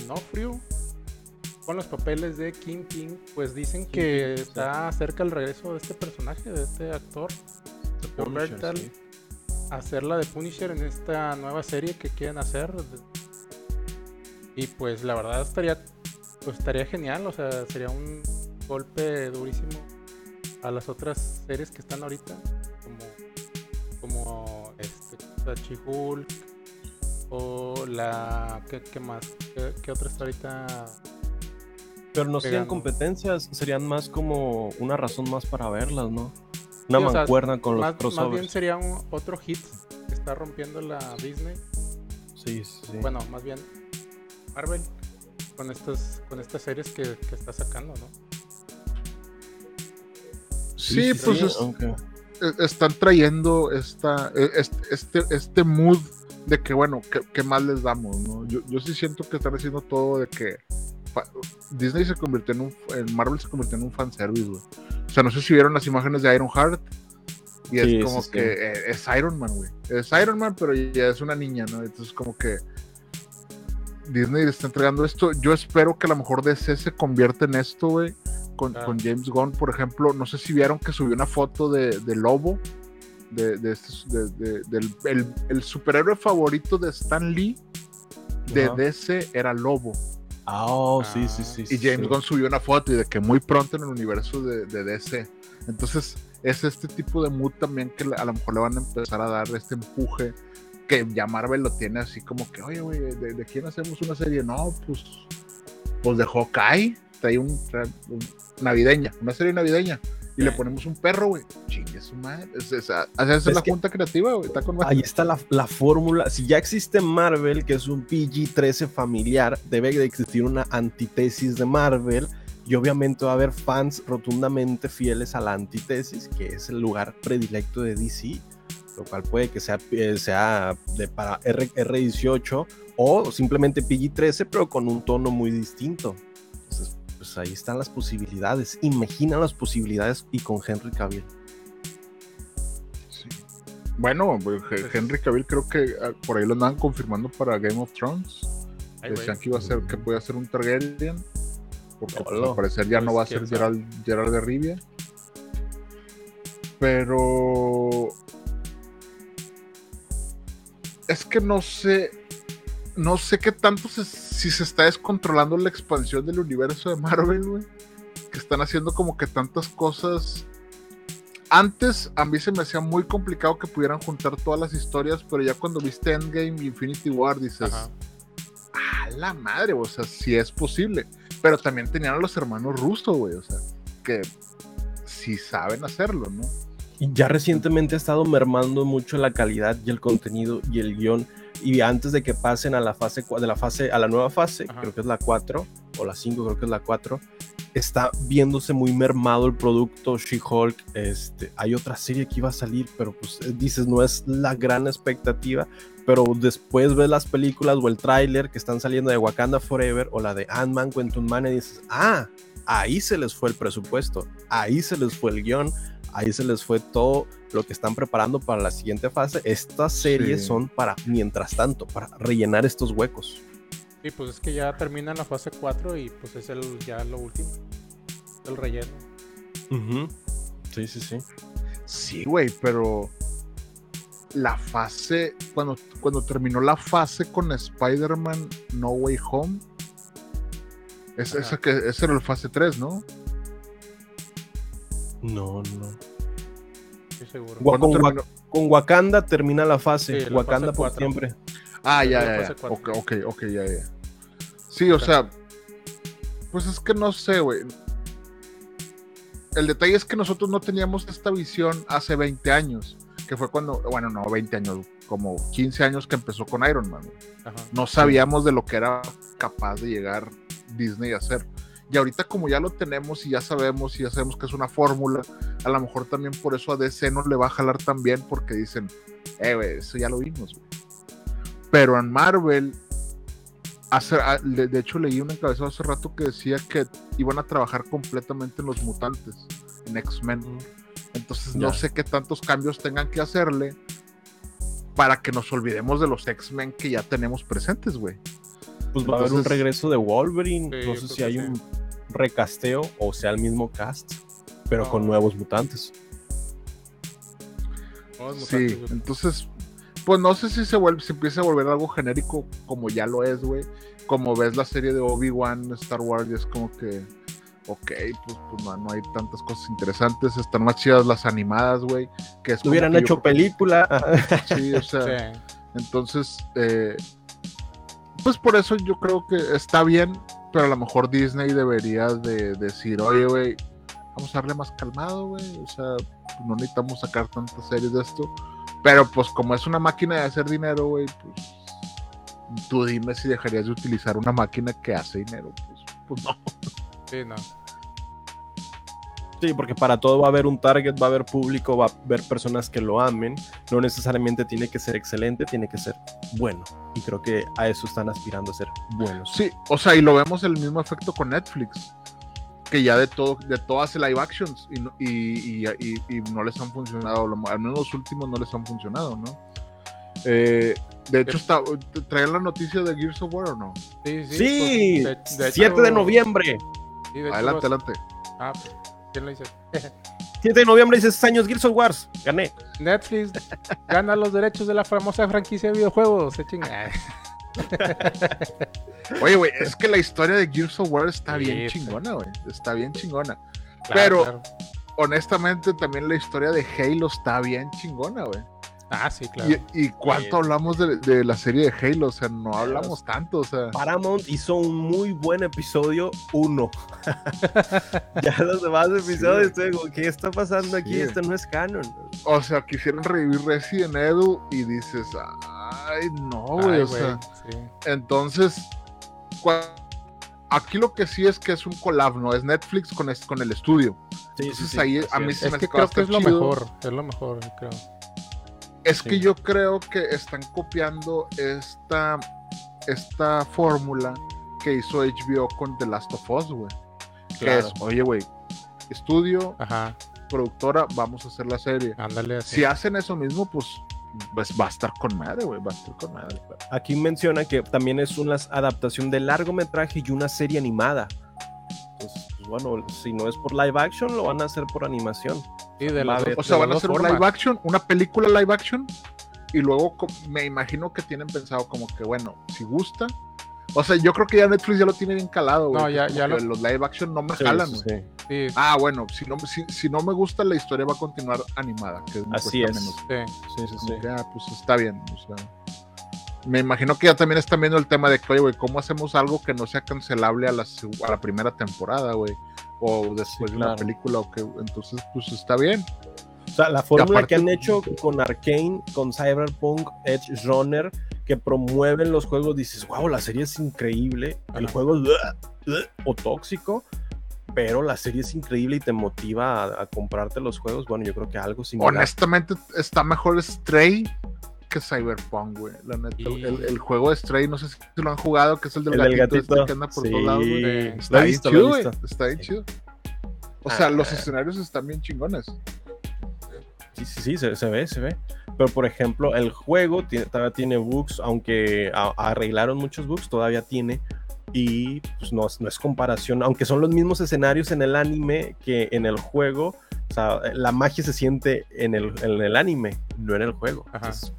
con los papeles de Kingpin, pues dicen que sí. está cerca el regreso de este personaje, de este actor, John Punisher, Bertal, sí. hacerla de Punisher en esta nueva serie que quieren hacer. Y pues la verdad estaría pues estaría genial, o sea, sería un golpe durísimo a las otras series que están ahorita, como como este She-Hulk o la ¿qué, qué más? ¿Qué, qué otra está ahorita? Pero no serían competencias, serían más como una razón más para verlas, ¿no? Una Sí, o sea, mancuerna con los más, más bien crossovers. sería un otro hit que está rompiendo la Disney. Sí. Bueno, más bien Marvel con estas con estas series que, que está sacando, ¿no? Sí, pues es- e- están trayendo esta, e- este, este, mood de que, bueno, ¿qué, qué más les damos? ¿no? Yo, yo sí siento que están haciendo todo de que Disney se convirtió en un, Marvel se convirtió en un fanservice, güey. O sea, no sé si vieron las imágenes de Iron Heart. Y Sí, es como sí, sí. que eh, es Iron Man, güey. Es Iron Man, pero ya es una niña, ¿no? Entonces, como que Disney le está entregando esto. Yo espero que a lo mejor DC se convierta en esto, güey. Con, James Gunn, por ejemplo. No sé si vieron que subió una foto de, de Lobo. De, de este- de- de- del el, el superhéroe favorito de Stan Lee de. DC era Lobo. Ah, oh, sí, sí, sí. Y James sí. Gunn subió una foto y de que muy pronto en el universo de, de DC. Entonces, es este tipo de mood también que a lo mejor le van a empezar a dar este empuje. Que ya Marvel lo tiene así como que, oye, güey, ¿de, de quién hacemos una serie? No, pues, pues de Hawkeye. Trae un, trae un- navideña, una serie navideña. Y le ponemos un perro, güey. Chingue su madre. Es, es, esa es la junta creativa, güey. Está con Ahí está la, la fórmula. Si ya existe Marvel, que es un PG-13 familiar, debe de existir una antítesis de Marvel. Y obviamente va a haber fans rotundamente fieles a la antítesis, que es el lugar predilecto de DC. Lo cual puede que sea, eh, sea de para R, R18 o simplemente PG-13, pero con un tono muy distinto. Entonces, pues ahí están las posibilidades. Imagina las posibilidades y con Henry Cavill. Sí. Bueno, pues, He- Henry Cavill creo que ah, por ahí lo andaban confirmando para Game of Thrones. Ay. Decían que iba a ser, que podía ser un Targaryen. Porque pues, al parecer ya no Pues, va a ser. Gerald, Gerald de Rivia. Pero. Es que no sé. No sé qué tanto se- si se está descontrolando la expansión del universo de Marvel, güey. Que están haciendo como que tantas cosas. Antes a mí se me hacía muy complicado que pudieran juntar todas las historias, pero ya cuando viste Endgame y Infinity War dices, Ajá. a la madre, o sea, sí es posible. Pero también tenían a los hermanos Russo, güey, o sea, que sí saben hacerlo, ¿no? Y ya recientemente ha estado mermando mucho la calidad y el contenido y el guion. Y antes de que pasen a la fase de la fase a la nueva fase, Ajá. creo que es la 4 o la 5, creo que es la 4, está viéndose muy mermado el producto She-Hulk. Este, hay otra serie que iba a salir, pero pues eh, dices, no es la gran expectativa. Pero después ves las películas o el tráiler que están saliendo de Wakanda Forever o la de Ant-Man, Quantum Man y dices, ah, ahí se les fue el presupuesto, ahí se les fue el guion, ahí se les fue todo lo que están preparando para la siguiente fase. Estas series Sí. son para, mientras tanto, para rellenar estos huecos. Sí, pues es que ya termina la fase 4 y pues es el ya lo último. El relleno. Sí, sí, sí. Sí, güey, pero la fase, cuando, cuando terminó la fase con Spider-Man No Way Home, es, esa que, ese era el fase 3, ¿no? No, no. Estoy seguro. Gua- ¿Cuándo con, Wa- terminó? con Wakanda termina la fase. Sí, la Wakanda fase por siempre. Ah, ya, ya, ya. Ok, ok, ok, ya, ya. Sí, o sea, pues es que no sé, güey. El detalle es que nosotros no teníamos esta visión hace 20 años, que fue cuando, bueno, no, 20 años, como 15 años que empezó con Iron Man. Ajá. no sabíamos de lo que era capaz de llegar Disney a hacer. Y ahorita como ya lo tenemos y ya sabemos y ya sabemos que es una fórmula, a lo mejor también por eso a DC no le va a jalar tan bien porque dicen, eh, güey, eso ya lo vimos. Pero en Marvel, hace, a- de, de hecho leí un encabezado hace rato que decía que iban a trabajar completamente en los mutantes, en X-Men. Entonces no sé qué tantos cambios tengan que hacerle para que nos olvidemos de los X-Men que ya tenemos presentes, güey. Pues va a haber un regreso de Wolverine. Sí, no sé si hay sí. un recasteo o sea el mismo cast, pero con nuevos mutantes. Sí, entonces, pues no sé si se vuelve, si empieza a volver algo genérico como ya lo es, güey. Como ves la serie de Obi-Wan, Star Wars, y es como que, ok, pues, pues no, no hay tantas cosas interesantes. Están más chidas las animadas, güey. Que es Hubieran que hecho que- película. Sí, o sea, Sí. entonces, eh, pues por eso yo creo que está bien, pero a lo mejor Disney debería de decir, oye, güey, vamos a darle más calmado, güey, o sea, no necesitamos sacar tantas series de esto, pero pues como es una máquina de hacer dinero, güey, pues tú dime si dejarías de utilizar una máquina que hace dinero, pues, pues no. Sí, no. Sí, porque para todo va a haber un target, va a haber público, va a haber personas que lo amen. No necesariamente tiene que ser excelente, tiene que ser bueno. Y creo que a eso están aspirando a ser buenos. Sí, o sea, y lo vemos el mismo efecto con Netflix. Que ya de todo, de todo hace live actions y no, y, y- y- y no les han funcionado, lo- al menos los últimos no les han funcionado, ¿no? Eh, de hecho, está, ¿traían la noticia de Gears of War o no? Sí, sí. Sí, pues, de- de 7 de noviembre. sí, de hecho Adelante, adelante. Ah, pues, ¿quién lo dice? 7 de noviembre, 16 años, Gears of Wars. Gané. Netflix gana los derechos de la famosa franquicia de videojuegos. Se chinga. Oye, güey, es que la historia de Gears of War está Sí, bien chingona, güey. Está bien chingona. Claro, Pero- claro. Honestamente, también la historia de Halo está bien chingona, güey. Ah, sí, claro. Y, y cuánto Sí. hablamos de, de la serie de Halo, o sea, no hablamos tanto, o sea. Paramount hizo un muy buen episodio 1. ya los demás episodios, estoy como, ¿qué está pasando aquí? Sí. Esto no es canon. O sea, quisieron revivir Resident Evil y dices, ay, no, güey, o sea. sí. Entonces, aquí lo que sí es que es un collab, ¿no? Es Netflix con, es- con el estudio. Sí, Entonces ahí a mí se Es me que creo que es lo chido. mejor. Es lo mejor, creo. Es Sí. que yo creo que están copiando esta, esta fórmula que hizo HBO con The Last of Us, güey. Que Claro. es, oye, güey, estudio, Ajá, productora, vamos a hacer la serie. ándale así. Si hacen eso mismo, pues, pues va a estar con madre, güey, va a estar con madre. Aquí menciona que también es una adaptación de largometraje y una serie animada. Entonces, pues bueno, si no es por live action, lo van a hacer por animación. Sí, de las O sea, de van a hacer un live action, una película live action, y luego me imagino que tienen pensado como que, bueno, si gusta. O sea, yo creo que ya Netflix ya lo tiene bien calado, güey. No, ya- ya lo- Los live action no me Sí, jalan, sí, güey. sí. Sí, Ah, bueno, si no, si, si no me gusta, la historia va a continuar animada. Que me Así cuesta es. menos. sí. Sí, sí, que, ah, pues está bien. O sea, me imagino que ya también están viendo el tema de que, oye, güey, ¿cómo hacemos algo que no sea cancelable a la, seg- a la primera temporada, güey? O después Sí, de una claro. película, o que entonces, pues está bien. sea, la fórmula aparte- que han hecho con Arkane, con Cyberpunk, Edge Runner, que promueven los juegos, dices, wow, la serie es increíble. El juego es uh, uh, o tóxico, pero la serie es increíble y te motiva a, a comprarte los juegos. Bueno, yo creo que algo similar. Honestamente, está mejor Stray que Cyberpunk, güey. La neta, Y- el, el juego de Stray, no sé si lo han jugado, que es el del El del gatito, este gatito. que anda por Sí, todos lados, güey. Está bien chido, güey. Está bien Sí. chido. O sea, Ah. los escenarios están bien chingones. Sí, sí, sí, se, se ve, se ve. Pero por ejemplo, el juego tiene- todavía tiene bugs, aunque a- arreglaron muchos bugs, todavía tiene. Y pues no, es- no es comparación, aunque son los mismos escenarios en el anime que en el juego. O sea, la magia se siente en el, en el anime, no en el juego. Ajá. Entonces,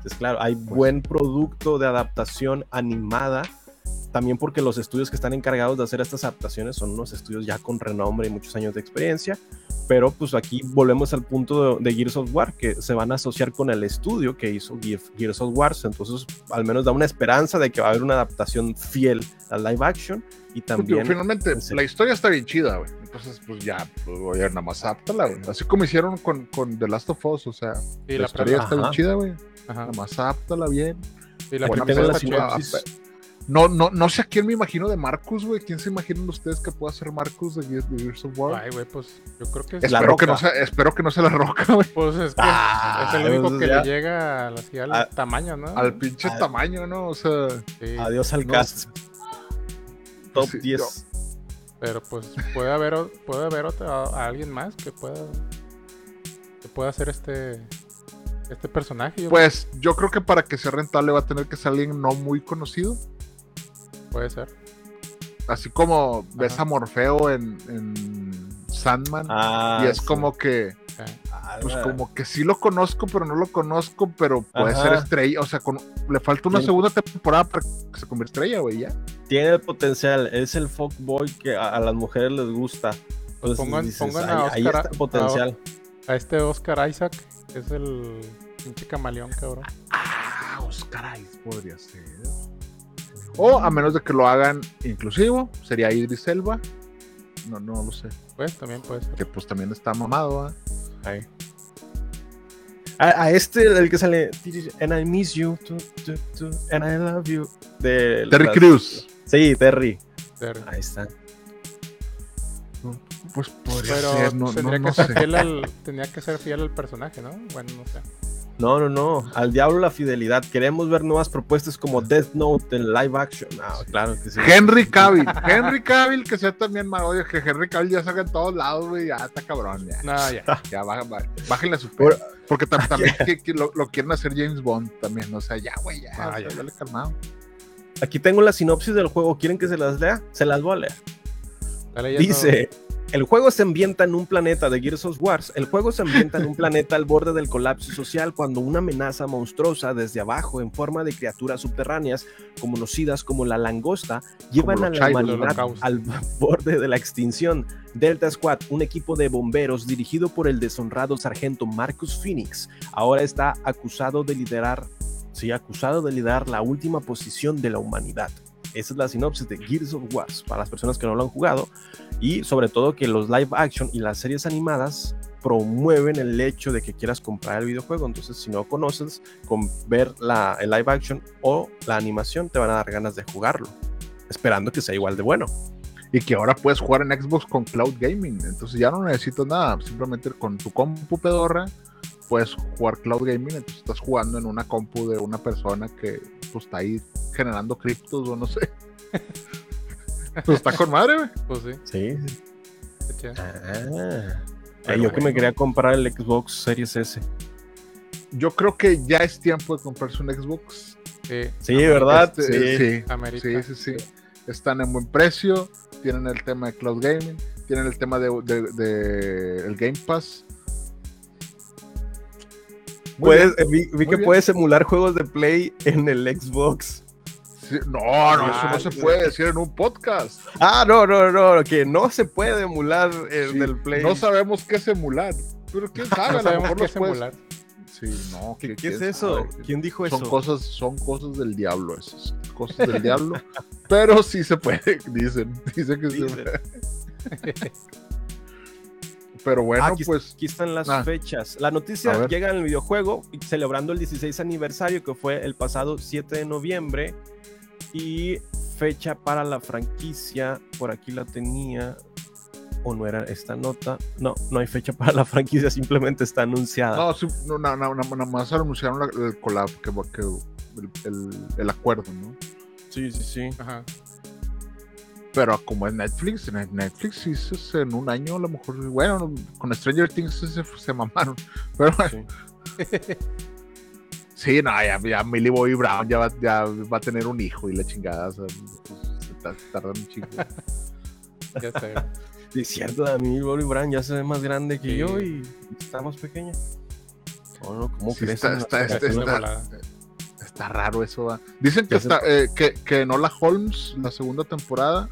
entonces, claro, hay buen producto de adaptación animada. También porque los estudios que están encargados de hacer estas adaptaciones son unos estudios ya con renombre y muchos años de experiencia. Pero pues aquí volvemos al punto de, de Gears of War, que se van a asociar con el estudio que hizo Gear- Gears of War. Entonces, al menos da una esperanza de que va a haber una adaptación fiel al live action. Y también. finalmente, la historia está bien chida, güey. Entonces, pues ya, pues voy a nada más áptala, güey. Así como hicieron con, con The Last of Us, o sea, Sí, la, la historia está bien chida, güey. Ajá. Nada más áptala bien. Sí, la Buena la chida. sinopsis. No, no, no sé a quién me imagino de Marcus, güey. ¿Quién se imaginan ustedes que pueda ser Marcus de, Gears of War? Ay, güey, pues yo creo que es. La espero, que no sea, espero que no sea la roca, güey. Pues es que Ah, es el único pues que ya. le llega al, así al Ah, tamaño, ¿no? Al pinche Ah. tamaño, ¿no? O sea, Sí, Adiós al No, cast. Top sí, 10. Pero pues puede haber, puede haber otra, a alguien más que pueda que pueda hacer este este personaje. yo pues yo creo que para que sea rentable va a tener que ser alguien no muy conocido. puede ser. Así como ves Ajá. a Morfeo en, en Sandman. Ah, y es sí. como que. Pues como que sí lo conozco, pero no lo conozco, pero puede Ajá. ser estrella. O sea, con, le falta una segunda temporada para que se convierta estrella, güey, ya. Tiene el potencial. Es el fuckboy que a, a las mujeres les gusta. Entonces Pongan- dices, pongan ahí, a ahí Oscar está a- el potencial. A este Oscar Isaac, que es el pinche camaleón, cabrón. Ah, Oscar Isaac podría ser. O a menos de que lo hagan inclusivo, sería Idris Elba. No, no lo sé. Pues también puede ser. Que pues también está mamado, ¿ah? Ahí. A, a este, el que sale. And I miss you. tu, tu, tu, and I love you. De Terry las- Crews. Sí, Terry. Ser- Ahí está. Pues podría Pero ser, no, tendría no que ser fiel al, tenía que ser fiel al personaje, ¿no? Bueno, no sé. No, no, no. Al diablo la fidelidad. Queremos ver nuevas propuestas como Death Note en live action. Ah, claro que sí. Henry Cavill. Henry Cavill, que sea también más. Que Henry Cavill ya salga en todos lados, güey. Ya está cabrón, ya. No, ya. Ya, baja- baja- bájenle a su pedo. Porque tam- también que- que lo, lo quieren hacer James Bond también. O sea, ya, güey, ya. Ah, ya. dale calmado. Aquí tengo la sinopsis del juego. ¿Quieren que se las lea? Se las voy a leer. Leyendo- Dice, el juego se ambienta en un planeta de Gears of Wars. El juego se ambienta en un planeta al borde del colapso social cuando una amenaza monstruosa desde abajo en forma de criaturas subterráneas, conocidas como la langosta, llevan a la humanidad al borde de la extinción. Delta Squad, un equipo de bomberos dirigido por el deshonrado sargento Marcus Phoenix, ahora está acusado de liderar, sí, acusado de liderar la última posición de la humanidad. Esa es la sinopsis de Gears of Wars para las personas que no lo han jugado y sobre todo que los live action y las series animadas promueven el hecho de que quieras comprar el videojuego. Entonces, si no conoces, con ver la, el live action o la animación te van a dar ganas de jugarlo, esperando que sea igual de bueno. Y que ahora puedes jugar en Xbox con Cloud Gaming. Entonces ya no necesitas nada. Simplemente con tu compu pedorra puedes jugar Cloud Gaming. Entonces estás jugando en una compu de una persona que pues, está ahí generando criptos o no sé. pues está con madre, güey. Pues sí, Sí. chido. Ah. Pero yo que me quería comprar el Xbox Series S. Yo creo que ya es tiempo de comprarse un Xbox. Sí, Sí, ¿verdad? Este, sí. sí, América. sí, sí, sí. Están en buen precio. Tienen el tema de Cloud Gaming. Tienen el tema de, de- de el Game Pass. Puedes, bien. eh, vi, vi que bien. puedes emular juegos de Play en el Xbox. Sí, no, no, eso Ah, no se sí. puede decir en un podcast. Ah, no, no, no, que no se puede emular el Sí, del Play. No sabemos qué es emular. Pero quién sabe, No a lo sabemos mejor qué los es puedes- emular. Sí, no, ¿Qué, qué es eso? ¿Quién dijo Son eso? cosas, son cosas del diablo esas, cosas del diablo. Pero sí se puede, dicen, dicen que se Dicen. puede. Pero bueno, aquí, pues aquí están las ah. fechas. La noticia llega en el videojuego celebrando el 16 aniversario que fue el pasado 7 de noviembre y fecha para la franquicia, por aquí la tenía o no era esta nota. No, no hay fecha para la franquicia, simplemente está anunciada. no, sí, no, no, no, no, nada más anunciaron el collab, que, que el, el- el acuerdo, ¿no? Sí, sí, sí. Ajá. Pero como es Netflix, en Netflix sí se- en un año a lo mejor, bueno, con Stranger Things se, se mamaron. Pero bueno, sí. sí, no, ya, ya Millie Bobby Brown ya va, ya va a tener un hijo y la chingada, o sea, pues, se ta- tardan un chingo. Ya sé. Sí, Es cierto, a mí Bobby Brown ya se ve más grande que Sí. yo y está más pequeña. Oh, no, ¿Cómo Sí, crees? está- está- está- está- raro eso, va. Dicen que está, eh, que, que Enola Holmes, la segunda temporada,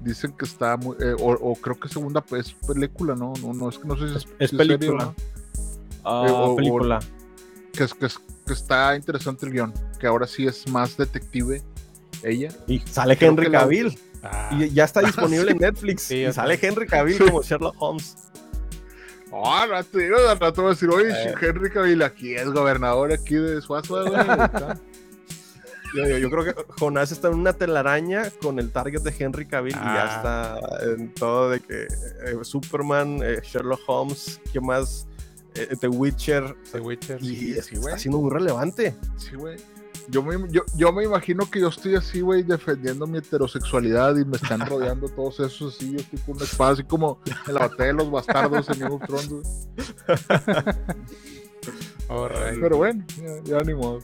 dicen que está muy, eh, o, o creo que segunda es película, ¿no? No, no, es que no sé si es, Es si serie o película. no. Ah, Eh, o- o- película. Que, es, que, es- que está interesante el guion, que ahora sí es más detective ella. Y sale creo Henry la- Cavill. Ah, Y ya está disponible sí. en Netflix. Sí, y ya sale. Henry Cavill Sí. como Sherlock Holmes. Ah, no te digo, al rato voy a decir, oye. Henry Cavill aquí es gobernador aquí de Suazo, güey. Yo, yo- yo creo que Jonás está en una telaraña con el target de Henry Cavill y ya Ah. está en todo de que eh, Superman, eh, Sherlock Holmes, ¿qué más? Eh, The Witcher. The Witcher. Y Sí, es- sí, güey. está siendo muy relevante. Sí, güey. Yo me, yo, yo me imagino que yo estoy así, güey, defendiendo mi heterosexualidad y me están rodeando todos esos así. Yo estoy con una espada, así como en la batalla de los bastardos en Game of Thrones. Pero bueno, ya, ya ni modo.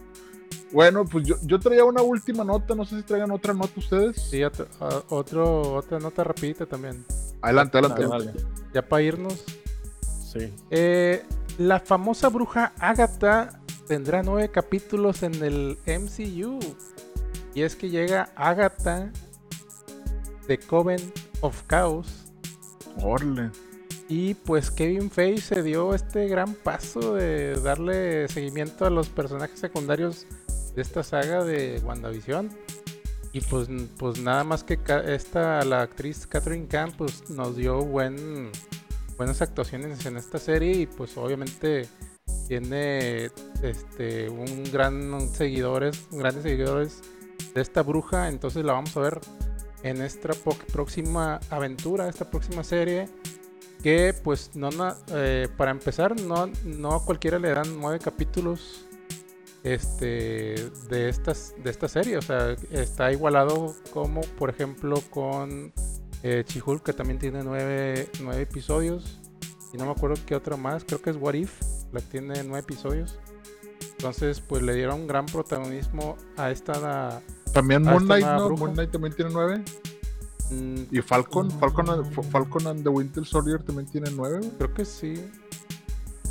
Bueno, pues yo, yo traía una última nota. No sé si traigan otra nota ustedes. Sí, otro, ah, otro- otra nota rapidita también. Adelante, adelante. Vale. Ya para irnos. Sí. Eh, la famosa bruja Agatha tendrá nueve capítulos en el MCU. Y es que llega Agatha de Coven of Chaos. Orle. Y pues Kevin Feige se dio este gran paso de darle seguimiento a los personajes secundarios de esta saga de WandaVision. Y pues, pues nada más que esta, la actriz Catherine Kahn, pues nos dio buen, buenas actuaciones en esta serie y pues obviamente tiene este un gran seguidores, grandes seguidores de esta bruja, entonces la vamos a ver en esta próxima aventura, esta próxima serie que pues no eh, para empezar no no a cualquiera le dan nueve capítulos este de estas de esta serie o sea está igualado como por ejemplo con eh, She-Hulk que también tiene nueve, nueve episodios y no me acuerdo qué otra más creo que es What If la tiene nueve episodios entonces pues le dieron gran protagonismo a esta También Moon esta Knight, nueva ¿no? bruja. Moon Knight también tiene nueve. mm, Y Falcon, Falcon, Falcon and the Winter Soldier también tiene nueve. güey. creo que sí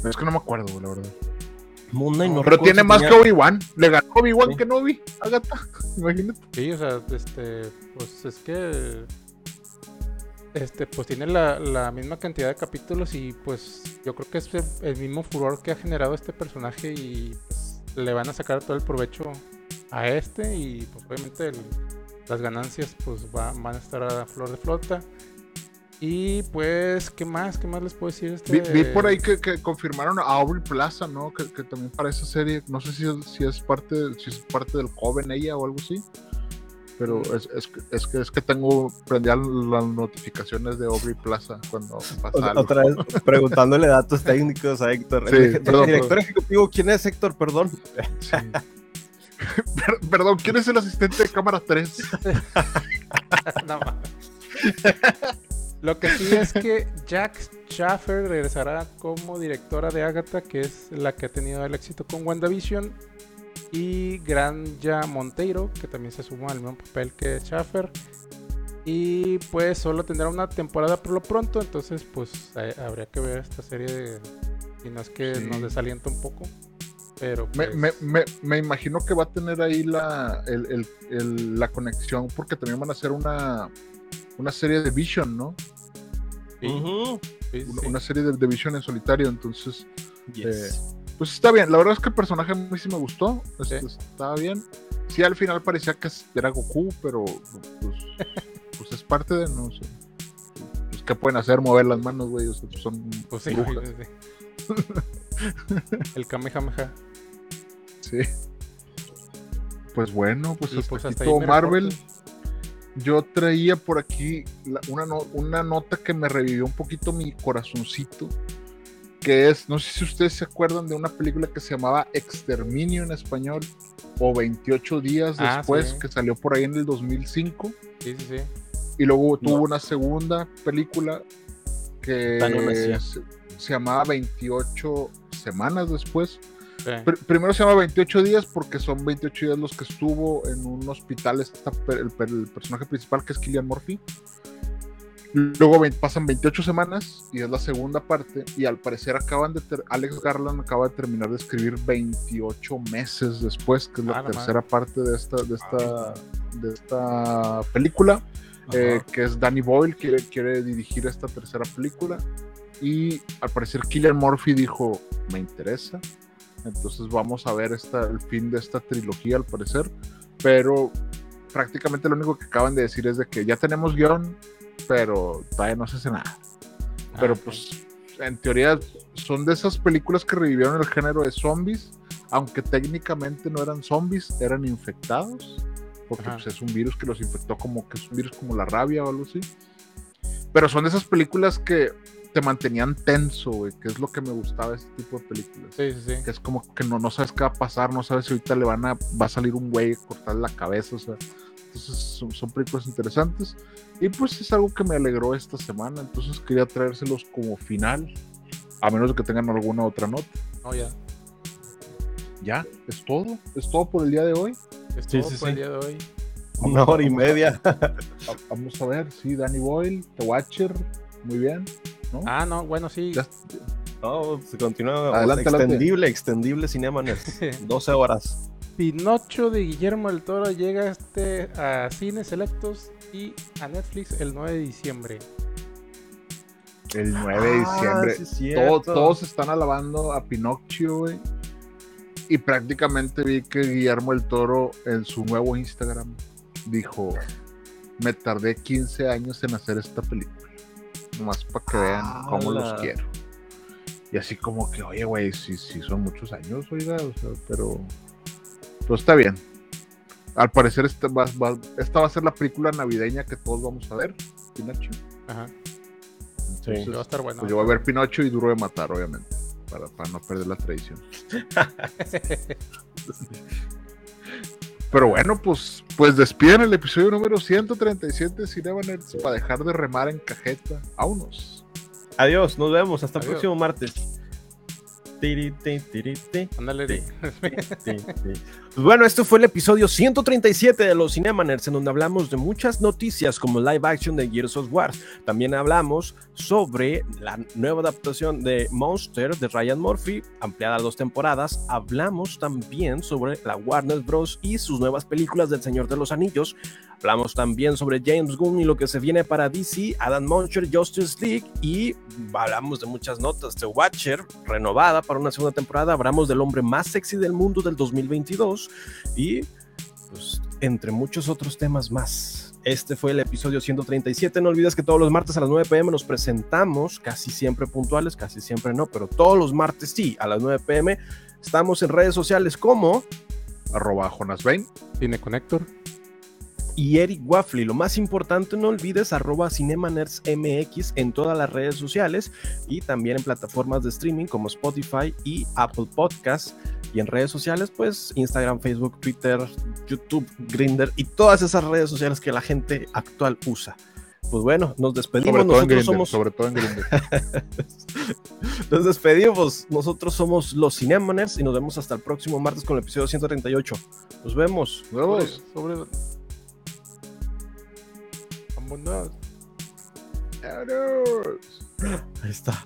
Es que no me acuerdo, la verdad. Moon Knight no Pero recuerdo tiene si más tenía- que Obi-Wan. Le ganó Obi-Wan Sí. que no vi. Agatha. Imagínate. Sí, o sea, este, pues es que, este, pues tiene la, la misma cantidad de capítulos y pues yo creo que es el, mismo furor que ha generado este personaje y pues, le van a sacar todo el provecho a este y pues obviamente el- las ganancias pues va- van a estar a flor de flota. Y pues, ¿qué más? ¿Qué más les puedo decir? Este, Vi, vi por ahí que, que confirmaron a Aubrey Plaza, ¿no? Que, que también para esa serie, no sé si si es parte si es parte del joven ella o algo así. Pero es, es, que- es que es que tengo prendía las notificaciones de Aubrey Plaza cuando pasa Otra, algo. otra vez preguntándole datos técnicos a Héctor. Sí, El director ejecutivo, ¿quién es Héctor? Perdón. Sí. Per- Perdón, ¿quién es el asistente de cámara 3? No. Lo que sí es que Jack Schaffer regresará como directora de Agatha, que es la que ha tenido el éxito con WandaVision. Y Granja Monteiro, que también se suma al mismo papel que Schaffer. Y pues solo tendrá una temporada por lo pronto, entonces pues eh, habría que ver esta serie de... Si no es que Sí. nos desalienta un poco. Pero Me, pues, me, me, me imagino que va a tener ahí la, el- el- el- la conexión porque también van a hacer una, una serie de Vision, ¿no? sí, Ujú. sí, Una, sí. una serie de, de Vision en solitario, entonces Yes. Pues está bien, la verdad es que el personaje a mí sí me gustó, Sí. estaba bien. Sí, al final parecía que era Goku, pero pues, pues es parte de, no sé. Pues ¿qué pueden hacer? Mover las manos, güey. O sea, pues son Pues sí, brujas. sí. El Kamehameha. Sí. Pues bueno, pues hasta pues hasta todo Marvel. Yo traía por aquí la- una, no- una nota que me revivió un poquito mi corazoncito. Que es, no sé si ustedes se acuerdan de una película que se llamaba Exterminio en español. O 28 días Ah, después, sí. que salió por ahí en el 2005. Sí, sí, sí. Y luego tuvo No. una segunda película que se, se llamaba 28 semanas después. Sí. Pr- primero se llama 28 días porque son 28 días los que estuvo en un hospital esta el, el personaje principal que es Killian Murphy. Luego pasan 28 semanas y es la segunda parte y al parecer acaban de Alex Garland acaba de terminar de escribir 28 meses después, que es la Ah, tercera parte de esta de esta de esta película, eh, que es Danny Boyle quiere quiere dirigir esta tercera película y al parecer Killian Murphy dijo, "Me interesa." Entonces vamos a ver esta, el fin de esta trilogía al parecer. Pero prácticamente lo único que acaban de decir es de que ya tenemos guion, pero todavía no se hace nada. Ah, Pero pues en teoría son de esas películas que revivieron el género de zombies, aunque técnicamente no eran zombies, eran infectados. Porque pues, es un virus que los infectó como que es un virus como la rabia o algo así. Pero son de esas películas que te mantenían tenso, güey, que es lo que me gustaba de este tipo de películas Sí, sí, sí. que es como que no, no sabes qué va a pasar, no sabes si ahorita le van a, va a salir un güey a cortar la cabeza, o sea, entonces son, son películas interesantes y pues es algo que me alegró esta semana, entonces quería traérselos como final, a menos de que tengan alguna otra nota. No, ya. Ya, es todo, es todo por el día de hoy. Es Sí, todo sí, por el sí. día de hoy. Una hora y media. Va- Vamos a ver, sí, Danny Boyle, The Watcher, muy bien, ¿no? Ah, no, bueno, sí. Ya- No, se continúa. Adelante, adelante. extendible, extendible Cinemanes. 12 horas. Pinocho de Guillermo del Toro llega este a cines selectos y a Netflix el 9 de diciembre. el 9 de Ah, diciembre. sí es Todo- cierto. todos están alabando a Pinocchio, güey. Y prácticamente vi que Guillermo el Toro en su nuevo Instagram dijo, me tardé 15 años en hacer esta película. Nomás para que vean cómo ¡Hala! los quiero. Y así como que, oye, güey, sí, sí, son muchos años, oiga, o sea, pero... Pero está bien. Al parecer esta va, va- esta va a ser la película navideña que todos vamos a ver, Pinocho. Ajá. Sí. Va a estar bueno. pues yo voy a ver Pinocho y Duro de Matar, obviamente, para, para no perder la tradición. Pero bueno, pues, pues despiden el episodio número 137 de Cinema Nerds para dejar de remar en cajeta. Vámonos. Adiós, nos vemos. Hasta el próximo martes. Ándale. Bueno, esto fue el episodio 137 de los Cinemaners, en donde hablamos de muchas noticias como live action de Gears of War. También hablamos sobre la nueva adaptación de Monster de Ryan Murphy, ampliada a dos temporadas. Hablamos también sobre la Warner Bros. y sus nuevas películas del Señor de los Anillos. Hablamos también sobre James Gunn y lo que se viene para DC, Adam Muncher, Justice League y hablamos de muchas notas. The Watcher, renovada para una segunda temporada. Hablamos del hombre más sexy del mundo del 2022 y pues entre muchos otros temas más. Este fue el episodio 137. No olvides que todos los martes a las 9 pm nos presentamos, casi siempre puntuales, casi siempre no, pero todos los martes sí, a las 9 pm. Estamos en redes sociales como Arroba Jonas Bain. Cine Connector. y Eric Waffle. Lo más importante, no olvides arroba CinemaNerdsMX en todas las redes sociales y también en plataformas de streaming como Spotify y Apple Podcasts. Y en redes sociales, pues Instagram, Facebook, Twitter, YouTube, Grinder y todas esas redes sociales que la gente actual usa. Pues bueno, nos despedimos. Sobre todo en Nosotros Grindr. somos Sobre todo en Grindr. nos despedimos. Nosotros somos los Cinemaners y nos vemos hasta el próximo martes con el episodio 138. Nos vemos. Nuevos. Sobre. Vámonos. Adiós. Ahí está.